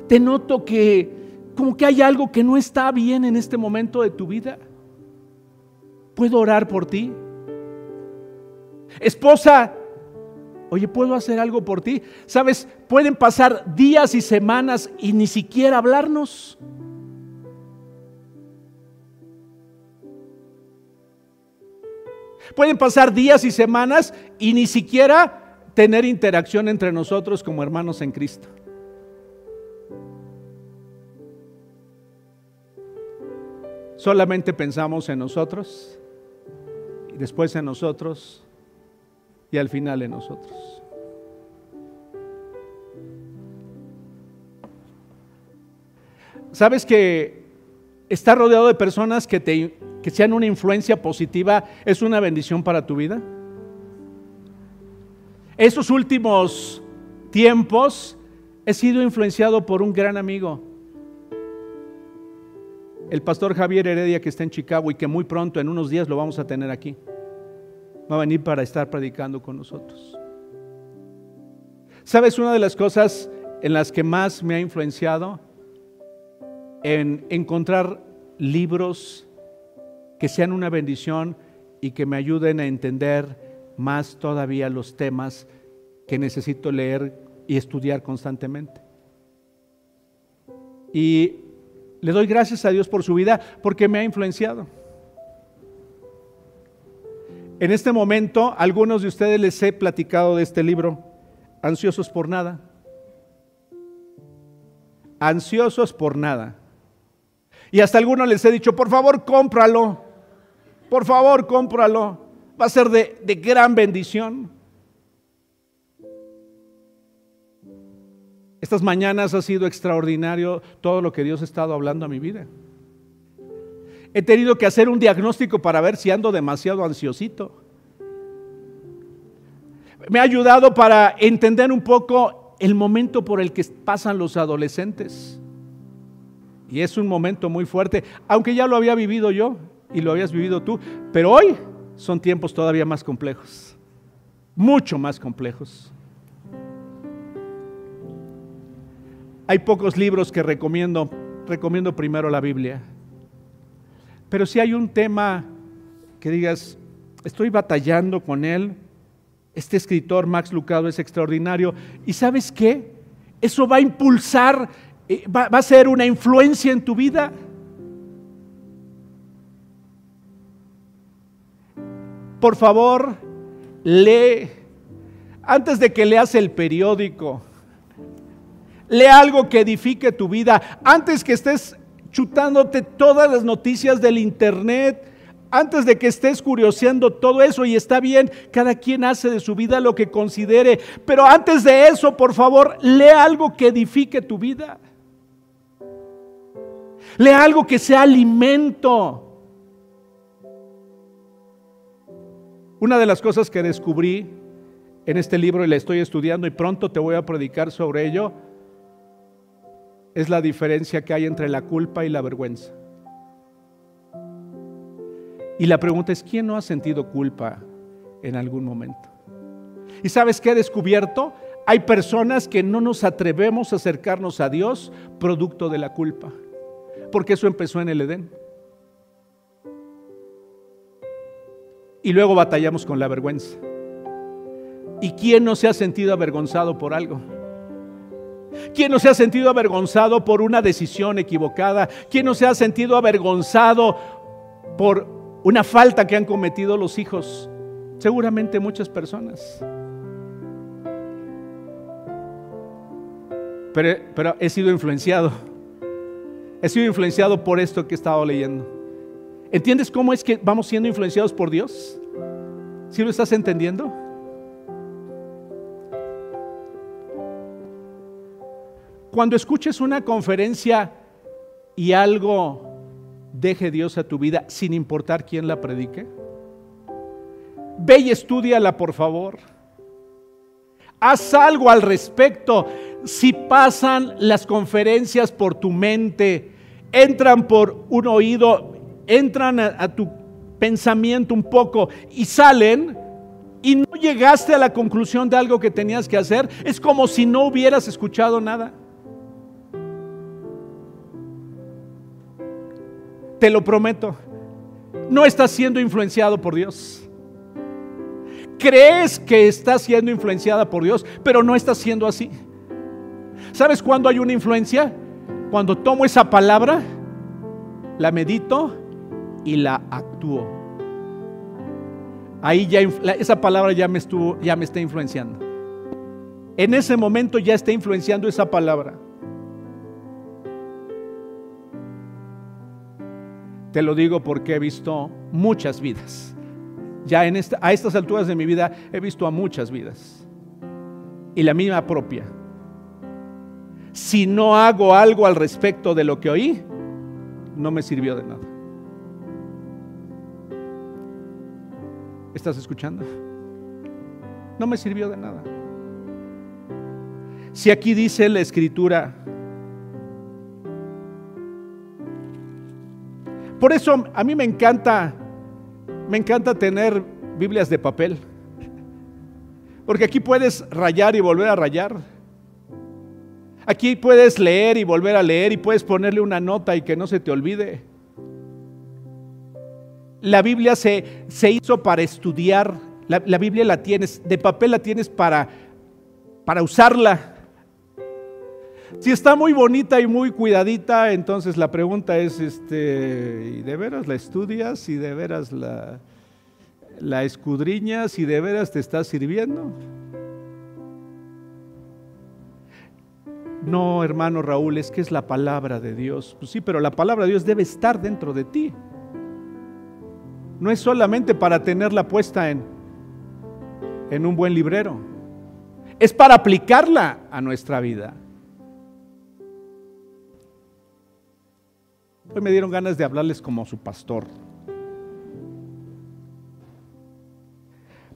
Te noto que como que hay algo que no está bien en este momento de tu vida. ¿Puedo orar por ti? Esposa, oye, ¿puedo hacer algo por ti? Sabes, pueden pasar días y semanas y ni siquiera hablarnos. Pueden pasar días y semanas y ni siquiera tener interacción entre nosotros como hermanos en Cristo. Solamente pensamos en nosotros y después en nosotros y al final en nosotros. ¿Sabes que estar rodeado de personas que, te, que sean una influencia positiva es una bendición para tu vida? Estos últimos tiempos he sido influenciado por un gran amigo, el pastor Javier Heredia que está en Chicago y que muy pronto, en unos días, lo vamos a tener aquí va a venir para estar predicando con nosotros. ¿Sabes una de las cosas en las que más me ha influenciado? En encontrar libros que sean una bendición y que me ayuden a entender más todavía los temas que necesito leer y estudiar constantemente. Y le doy gracias a Dios por su vida porque me ha influenciado. En este momento, algunos de ustedes les he platicado de este libro, Ansiosos por nada. Ansiosos por nada. Y hasta algunos les he dicho, por favor, cómpralo. Por favor, cómpralo. Va a ser de, de gran bendición. Estas mañanas ha sido extraordinario todo lo que Dios ha estado hablando a mi vida. He tenido que hacer un diagnóstico para ver si ando demasiado ansiosito. Me ha ayudado para entender un poco el momento por el que pasan los adolescentes. Y es un momento muy fuerte, aunque ya lo había vivido yo y lo habías vivido tú, pero hoy son tiempos todavía más complejos, mucho más complejos. Hay pocos libros que recomiendo, recomiendo primero la Biblia. Pero si hay un tema que digas, estoy batallando con él, este escritor Max Lucado es extraordinario. ¿Y sabes qué? Eso va a impulsar, eh, va, va a ser una influencia en tu vida. Por favor, lee. Antes de que leas el periódico, lee algo que edifique tu vida. Antes que estés chutándote todas las noticias del internet, antes de que estés curioseando todo eso y está bien, cada quien hace de su vida lo que considere, pero antes de eso, por favor, lee algo que edifique tu vida. Lee algo que sea alimento. Una de las cosas que descubrí en este libro y la estoy estudiando y pronto te voy a predicar sobre ello, es la diferencia que hay entre la culpa y la vergüenza. Y la pregunta es, ¿quién no ha sentido culpa en algún momento? ¿Y sabes qué he descubierto? Hay personas que no nos atrevemos a acercarnos a Dios producto de la culpa, porque eso empezó en el Edén. Y luego batallamos con la vergüenza. ¿Y quién no se ha sentido avergonzado por algo? ¿Quién no se ha sentido avergonzado por una decisión equivocada? ¿Quién no se ha sentido avergonzado por una falta que han cometido los hijos? Seguramente muchas personas. Pero, he sido influenciado. He sido influenciado por esto que he estado leyendo. ¿Entiendes cómo es que vamos siendo influenciados por Dios? ¿Sí lo estás entendiendo? Cuando escuches una conferencia y algo deje Dios a tu vida sin importar quién la predique, ve y estudiala por favor. Haz algo al respecto. Si pasan las conferencias por tu mente, entran por un oído, entran a, tu pensamiento un poco y salen, y no llegaste a la conclusión de algo que tenías que hacer, es como si no hubieras escuchado nada. Te lo prometo, no estás siendo influenciado por Dios. Crees que estás siendo influenciada por Dios, pero no estás siendo así. ¿Sabes cuándo hay una influencia? Cuando tomo esa palabra, la medito y la actúo ahí ya esa palabra ya me estuvo, ya me está influenciando. En ese momento ya está influenciando esa palabra. Te lo digo porque he visto muchas vidas. Ya en esta, a estas alturas de mi vida he visto a muchas vidas. Y la misma propia. Si no hago algo al respecto de lo que oí, no me sirvió de nada. ¿Estás escuchando? No me sirvió de nada. Si aquí dice la escritura, por eso a mí me encanta, me encanta tener Biblias de papel, porque aquí puedes rayar y volver a rayar. Aquí puedes leer y volver a leer y puedes ponerle una nota y que no se te olvide. La Biblia se, se hizo para estudiar, la, Biblia la tienes, de papel la tienes para, para usarla. Si está muy bonita y muy cuidadita, entonces la pregunta es, este, ¿y de veras la estudias? ¿Y de veras la, la escudriñas? ¿Y de veras te está sirviendo? No, hermano Raúl, es que es la palabra de Dios. Pues sí, pero la palabra de Dios debe estar dentro de ti no es solamente para tenerla puesta en, en un buen librero, es para aplicarla a nuestra vida. Hoy me dieron ganas de hablarles como su pastor.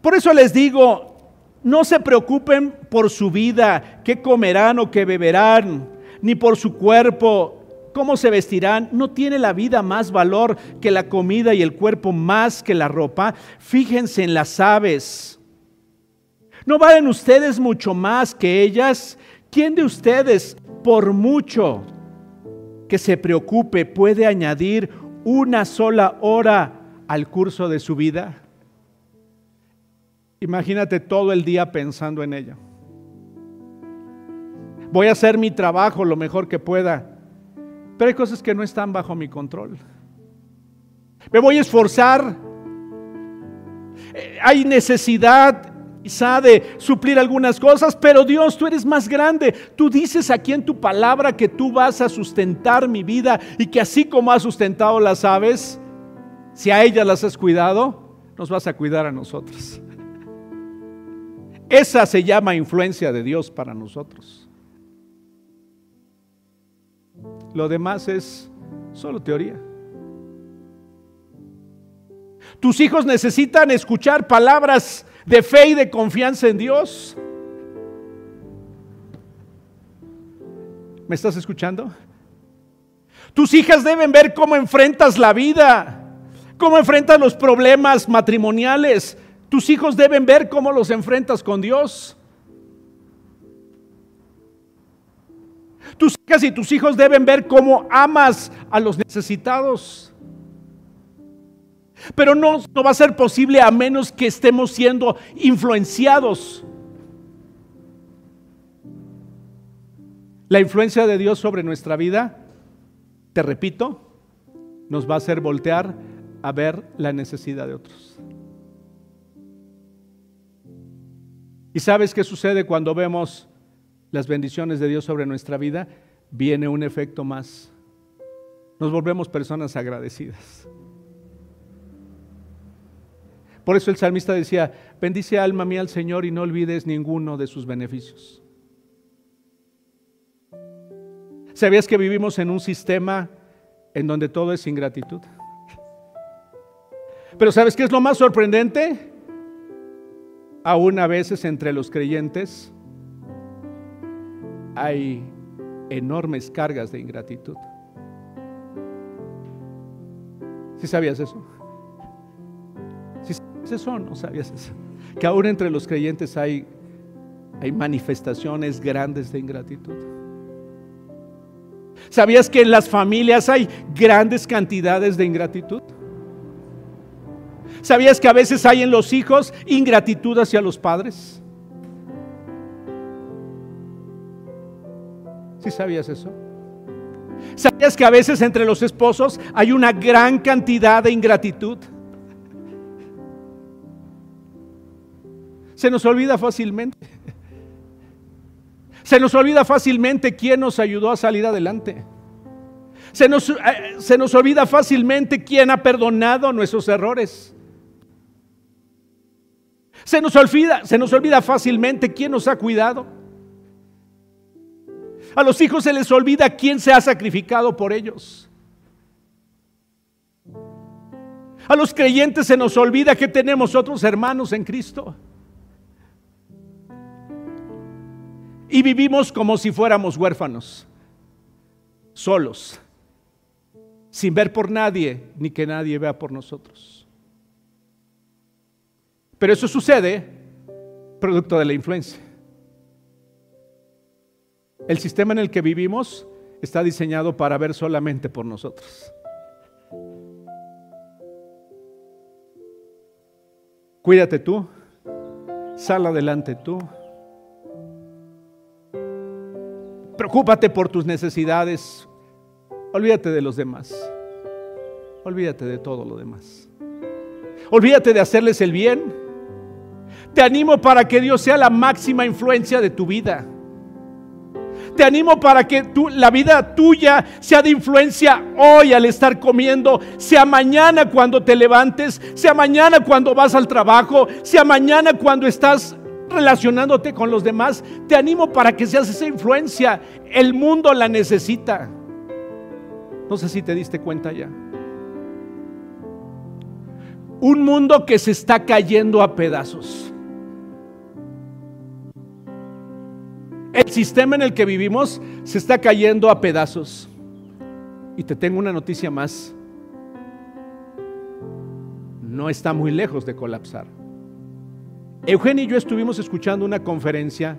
Por eso les digo, no se preocupen por su vida, qué comerán o qué beberán, ni por su cuerpo, cómo se vestirán, ¿no tiene la vida más valor que la comida y el cuerpo más que la ropa? Fíjense en las aves. ¿No valen ustedes mucho más que ellas? ¿Quién de ustedes, por mucho que se preocupe, puede añadir una sola hora al curso de su vida? Imagínate todo el día pensando en ella. Voy a hacer mi trabajo lo mejor que pueda pero hay cosas que no están bajo mi control. Me voy a esforzar. Eh, hay necesidad quizá de suplir algunas cosas, pero Dios, tú eres más grande. Tú dices aquí en tu palabra que tú vas a sustentar mi vida y que así como has sustentado las aves, si a ellas las has cuidado, nos vas a cuidar a nosotros. Esa se llama influencia de Dios para nosotros. Lo demás es solo teoría. Tus hijos necesitan escuchar palabras de fe y de confianza en Dios. ¿Me estás escuchando? Tus hijas deben ver cómo enfrentas la vida, cómo enfrentas los problemas matrimoniales. Tus hijos deben ver cómo los enfrentas con Dios. Tus hijas y tus hijos deben ver cómo amas a los necesitados. Pero no, no va a ser posible a menos que estemos siendo influenciados. La influencia de Dios sobre nuestra vida, te repito, nos va a hacer voltear a ver la necesidad de otros. ¿Y sabes qué sucede cuando vemos las bendiciones de Dios sobre nuestra vida, viene un efecto más. Nos volvemos personas agradecidas. Por eso el salmista decía, bendice alma mía al Señor y no olvides ninguno de sus beneficios. ¿Sabías que vivimos en un sistema en donde todo es ingratitud? Pero ¿sabes qué es lo más sorprendente? Aún a veces entre los creyentes hay enormes cargas de ingratitud. ¿Sí sabías eso? ¿Sí sabías eso no sabías eso? que aún entre los creyentes hay, hay manifestaciones grandes de ingratitud? ¿Sabías que en las familias hay grandes cantidades de ingratitud? ¿Sabías que a veces hay en los hijos ingratitud hacia los padres? ¿Sí sabías eso? ¿Sabías que a veces entre los esposos hay una gran cantidad de ingratitud? Se nos olvida fácilmente. Se nos olvida fácilmente quién nos ayudó a salir adelante. Se nos, eh, se nos olvida fácilmente quién ha perdonado nuestros errores. Se nos olvida, se nos olvida fácilmente quién nos ha cuidado. A los hijos se les olvida quién se ha sacrificado por ellos. A los creyentes se nos olvida que tenemos otros hermanos en Cristo. Y vivimos como si fuéramos huérfanos, solos, sin ver por nadie, ni que nadie vea por nosotros. Pero eso sucede producto de la influencia. El sistema en el que vivimos está diseñado para ver solamente por nosotros. Cuídate tú, sal adelante tú. Preocúpate por tus necesidades. Olvídate de los demás. Olvídate de todo lo demás. Olvídate de hacerles el bien te animo para que Dios sea la máxima influencia de tu vida. Te animo para que la vida tuya sea de influencia hoy al estar comiendo, sea mañana cuando te levantes, sea mañana cuando vas al trabajo, sea mañana cuando estás relacionándote con los demás. Te animo para que seas esa influencia. El mundo la necesita. No sé si te diste cuenta ya. Un mundo que se está cayendo a pedazos. El sistema en el que vivimos se está cayendo a pedazos. Y te tengo una noticia más. No está muy lejos de colapsar. Eugenio y yo estuvimos escuchando una conferencia,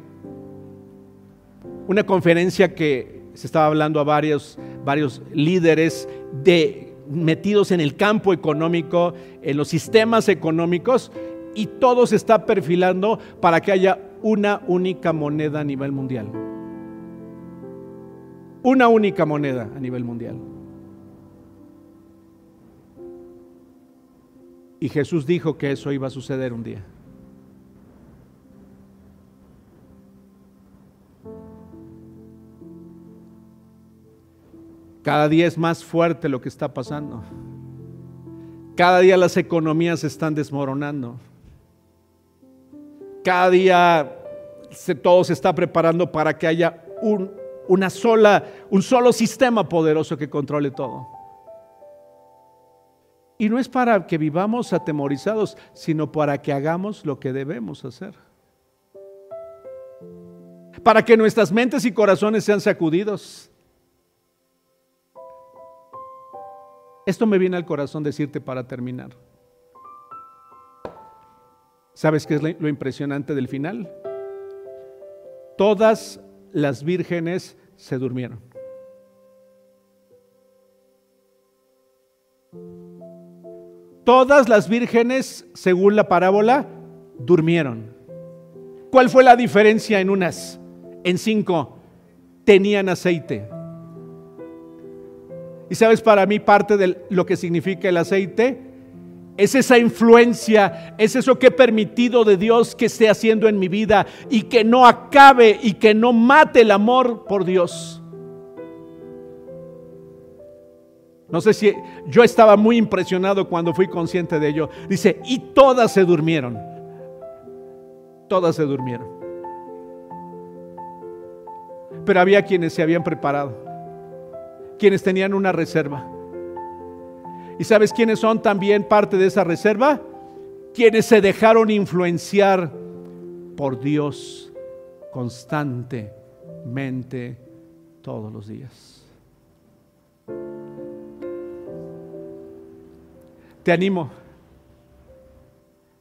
una conferencia que se estaba hablando a varios, varios líderes de, metidos en el campo económico, en los sistemas económicos, y todo se está perfilando para que haya una única moneda a nivel mundial. Una única moneda a nivel mundial. Y Jesús dijo que eso iba a suceder un día. Cada día es más fuerte lo que está pasando. Cada día las economías se están desmoronando. Cada día todo se está preparando para que haya un, una sola, un solo sistema poderoso que controle todo. Y no es para que vivamos atemorizados, sino para que hagamos lo que debemos hacer. Para que nuestras mentes y corazones sean sacudidos. Esto me viene al corazón decirte para terminar. ¿Sabes qué es lo impresionante del final? Todas las vírgenes se durmieron. Todas las vírgenes, según la parábola, durmieron. ¿Cuál fue la diferencia en unas? En cinco, tenían aceite. ¿Y sabes para mí parte de lo que significa el aceite? Es esa influencia, es eso que he permitido de Dios que esté haciendo en mi vida y que no acabe y que no mate el amor por Dios. No sé si yo estaba muy impresionado cuando fui consciente de ello. Dice, y todas se durmieron. Todas se durmieron. Pero había quienes se habían preparado, quienes tenían una reserva ¿Y sabes quiénes son también parte de esa reserva? Quienes se dejaron influenciar por Dios constantemente todos los días. Te animo,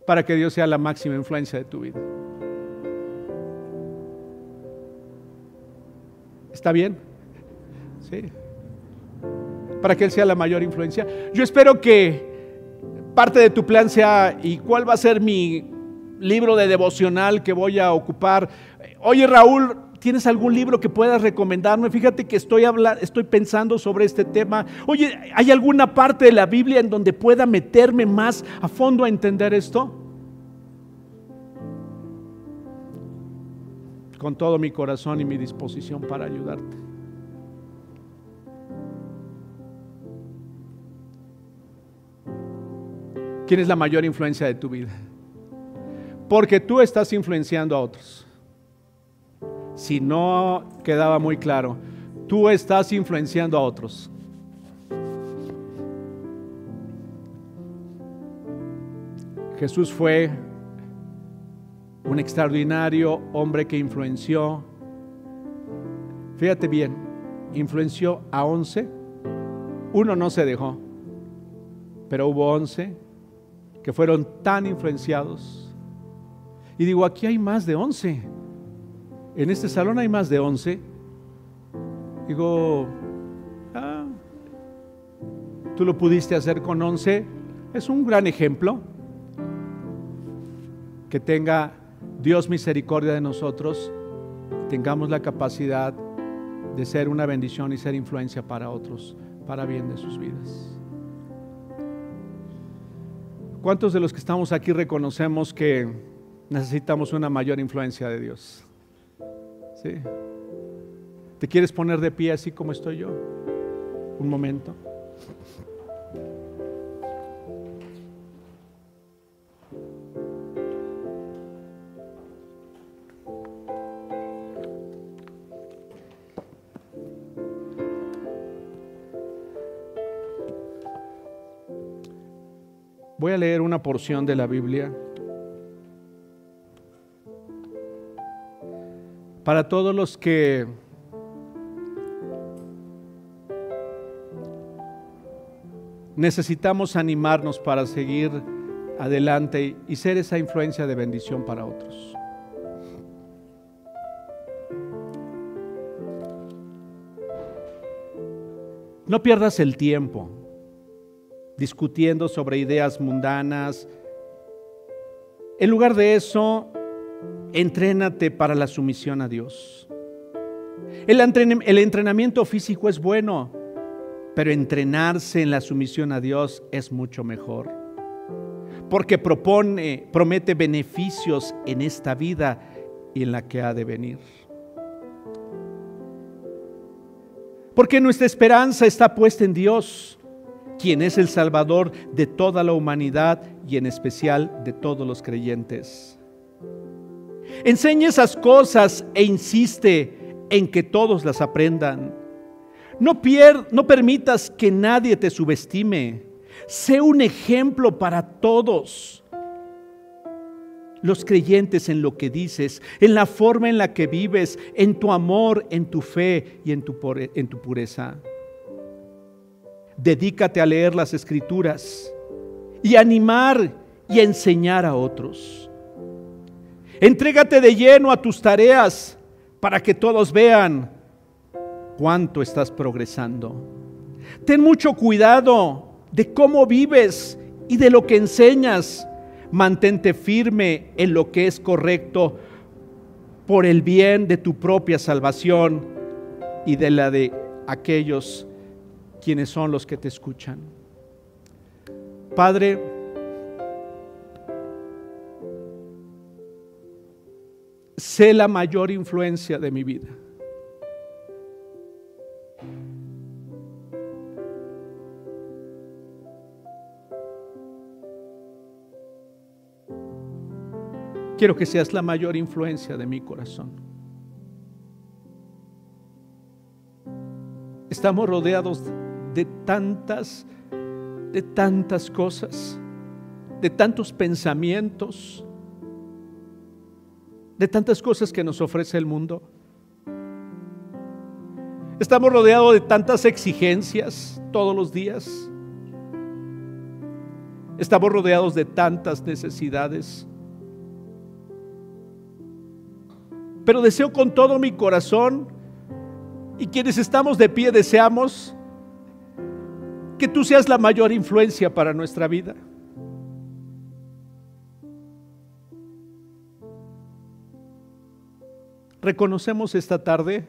para que Dios sea la máxima influencia de tu vida. ¿Está bien? Sí. Para que Él sea la mayor influencia. Yo espero que parte de tu plan sea, ¿y cuál va a ser mi libro de devocional que voy a ocupar? Oye Raúl, ¿tienes algún libro que puedas recomendarme? Fíjate que estoy, hablando, estoy pensando sobre este tema. Oye, ¿hay alguna parte de la Biblia en donde pueda meterme más a fondo a entender esto? con todo mi corazón y mi disposición para ayudarte. ¿Quién es la mayor influencia de tu vida? Porque tú estás influenciando a otros. Si no quedaba muy claro, tú estás influenciando a otros. Jesús fue un extraordinario hombre que influenció, fíjate bien, influenció a once, uno no se dejó, pero hubo once que fueron tan influenciados. Y digo, aquí hay más de once, en este salón hay más de once. Digo, ah, tú lo pudiste hacer con once, es un gran ejemplo que tenga Dios misericordia de nosotros, tengamos la capacidad de ser una bendición y ser influencia para otros, para bien de sus vidas. ¿Cuántos de los que estamos aquí reconocemos que necesitamos una mayor influencia de Dios? ¿Sí? ¿Te quieres poner de pie así como estoy yo? Un momento. Voy a leer una porción de la Biblia para todos los que necesitamos animarnos para seguir adelante y ser esa influencia de bendición para otros. No pierdas el tiempo discutiendo sobre ideas mundanas. En lugar de eso, entrénate para la sumisión a Dios. El, entrenamiento físico es bueno, pero entrenarse en la sumisión a Dios es mucho mejor. Porque propone, promete beneficios en esta vida y en la que ha de venir. Porque nuestra esperanza está puesta en Dios quien es el Salvador de toda la humanidad y en especial de todos los creyentes. Enseña esas cosas e insiste en que todos las aprendan. No, no permitas que nadie te subestime. Sé un ejemplo para todos los creyentes en lo que dices, en la forma en la que vives, en tu amor, en tu fe y en tu pureza dedícate a leer las escrituras y animar y enseñar a otros. Entrégate de lleno a tus tareas para que todos vean cuánto estás progresando. Ten mucho cuidado de cómo vives y de lo que enseñas. Mantente firme en lo que es correcto por el bien de tu propia salvación y de la de aquellos quienes son los que te escuchan. Padre, sé la mayor influencia de mi vida. Quiero que seas la mayor influencia de mi corazón. Estamos rodeados de tantas, de tantas cosas, de tantos pensamientos, de tantas cosas que nos ofrece el mundo. Estamos rodeados de tantas exigencias todos los días. Estamos rodeados de tantas necesidades. Pero deseo con todo mi corazón y quienes estamos de pie deseamos que tú seas la mayor influencia para nuestra vida. Reconocemos esta tarde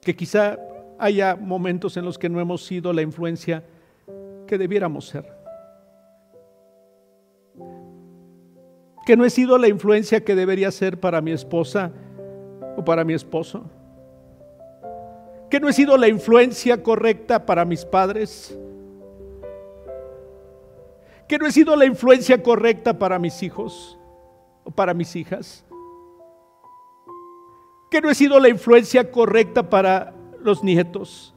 que quizá haya momentos en los que no hemos sido la influencia que debiéramos ser. Que no he sido la influencia que debería ser para mi esposa o para mi esposo. Que no he sido la influencia correcta para mis padres. Que no he sido la influencia correcta para mis hijos o para mis hijas. Que no he sido la influencia correcta para los nietos,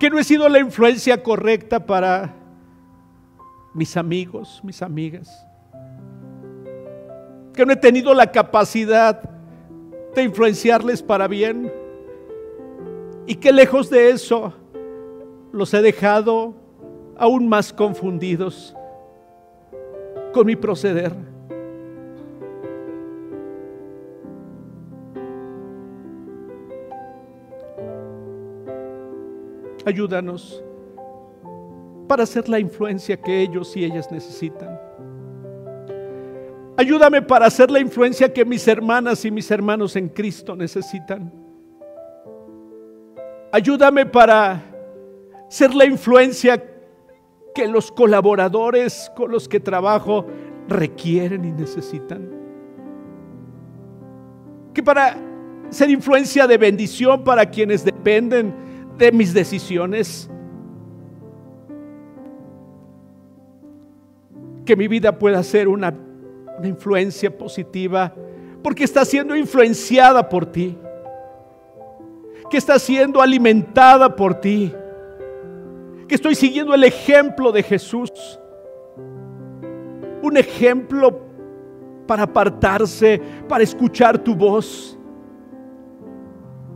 que no he sido la influencia correcta para mis amigos, mis amigas, que no he tenido la capacidad influenciarles para bien y que lejos de eso los he dejado aún más confundidos con mi proceder. Ayúdanos para ser la influencia que ellos y ellas necesitan. Ayúdame para ser la influencia que mis hermanas y mis hermanos en Cristo necesitan. Ayúdame para ser la influencia que los colaboradores con los que trabajo requieren y necesitan. Que para ser influencia de bendición para quienes dependen de mis decisiones. Que mi vida pueda ser una, una influencia positiva porque está siendo influenciada por ti. Que está siendo alimentada por ti. Que estoy siguiendo el ejemplo de Jesús. Un ejemplo para apartarse, para escuchar tu voz,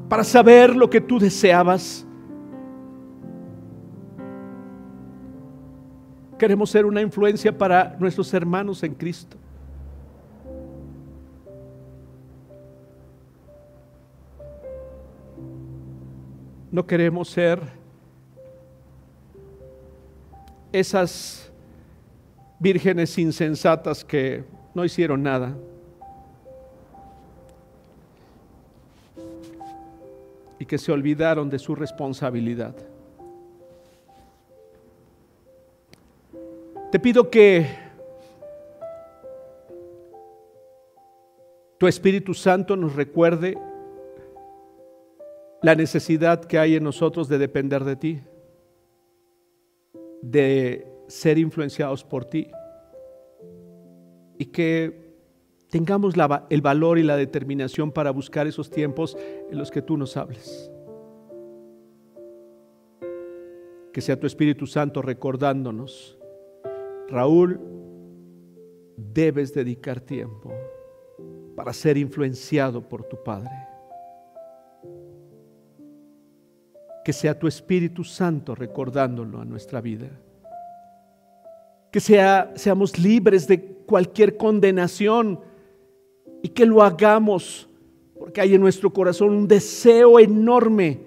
para saber lo que tú deseabas. Queremos ser una influencia para nuestros hermanos en Cristo. No queremos ser esas vírgenes insensatas que no hicieron nada. Y que se olvidaron de su responsabilidad. Te pido que tu Espíritu Santo nos recuerde la necesidad que hay en nosotros de depender de ti, de ser influenciados por ti y que tengamos el valor y la determinación para buscar esos tiempos en los que tú nos hables. Que sea tu Espíritu Santo recordándonos Raúl, debes dedicar tiempo para ser influenciado por tu Padre. Que sea tu Espíritu Santo recordándolo a nuestra vida. Que sea, seamos libres de cualquier condenación y que lo hagamos porque hay en nuestro corazón un deseo enorme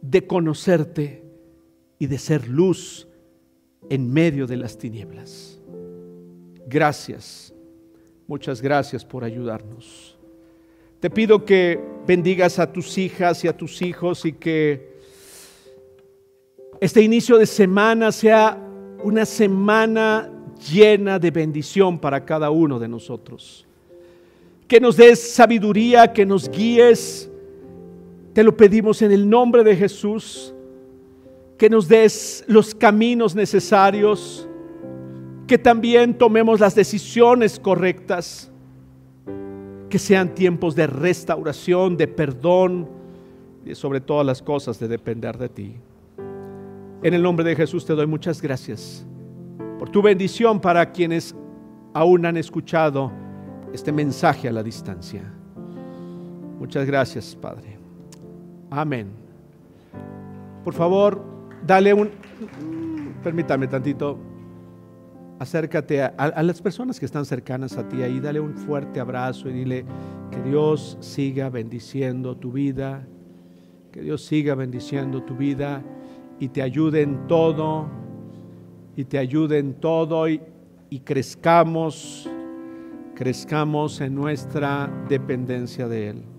de conocerte y de ser luz en medio de las tinieblas. Gracias, muchas gracias por ayudarnos. Te pido que bendigas a tus hijas y a tus hijos y que este inicio de semana sea una semana llena de bendición para cada uno de nosotros. Que nos des sabiduría, que nos guíes. Te lo pedimos en el nombre de Jesús que nos des los caminos necesarios, que también tomemos las decisiones correctas, que sean tiempos de restauración, de perdón y sobre todas las cosas de depender de ti. En el nombre de Jesús te doy muchas gracias por tu bendición para quienes aún han escuchado este mensaje a la distancia. Muchas gracias, Padre. Amén. por favor, dale un... Permítame tantito. Acércate a, a, las personas que están cercanas a ti ahí, dale un fuerte abrazo y dile que Dios siga bendiciendo tu vida, que Dios siga bendiciendo tu vida y te ayude en todo, y te ayude en todo y, y crezcamos, crezcamos en nuestra dependencia de Él.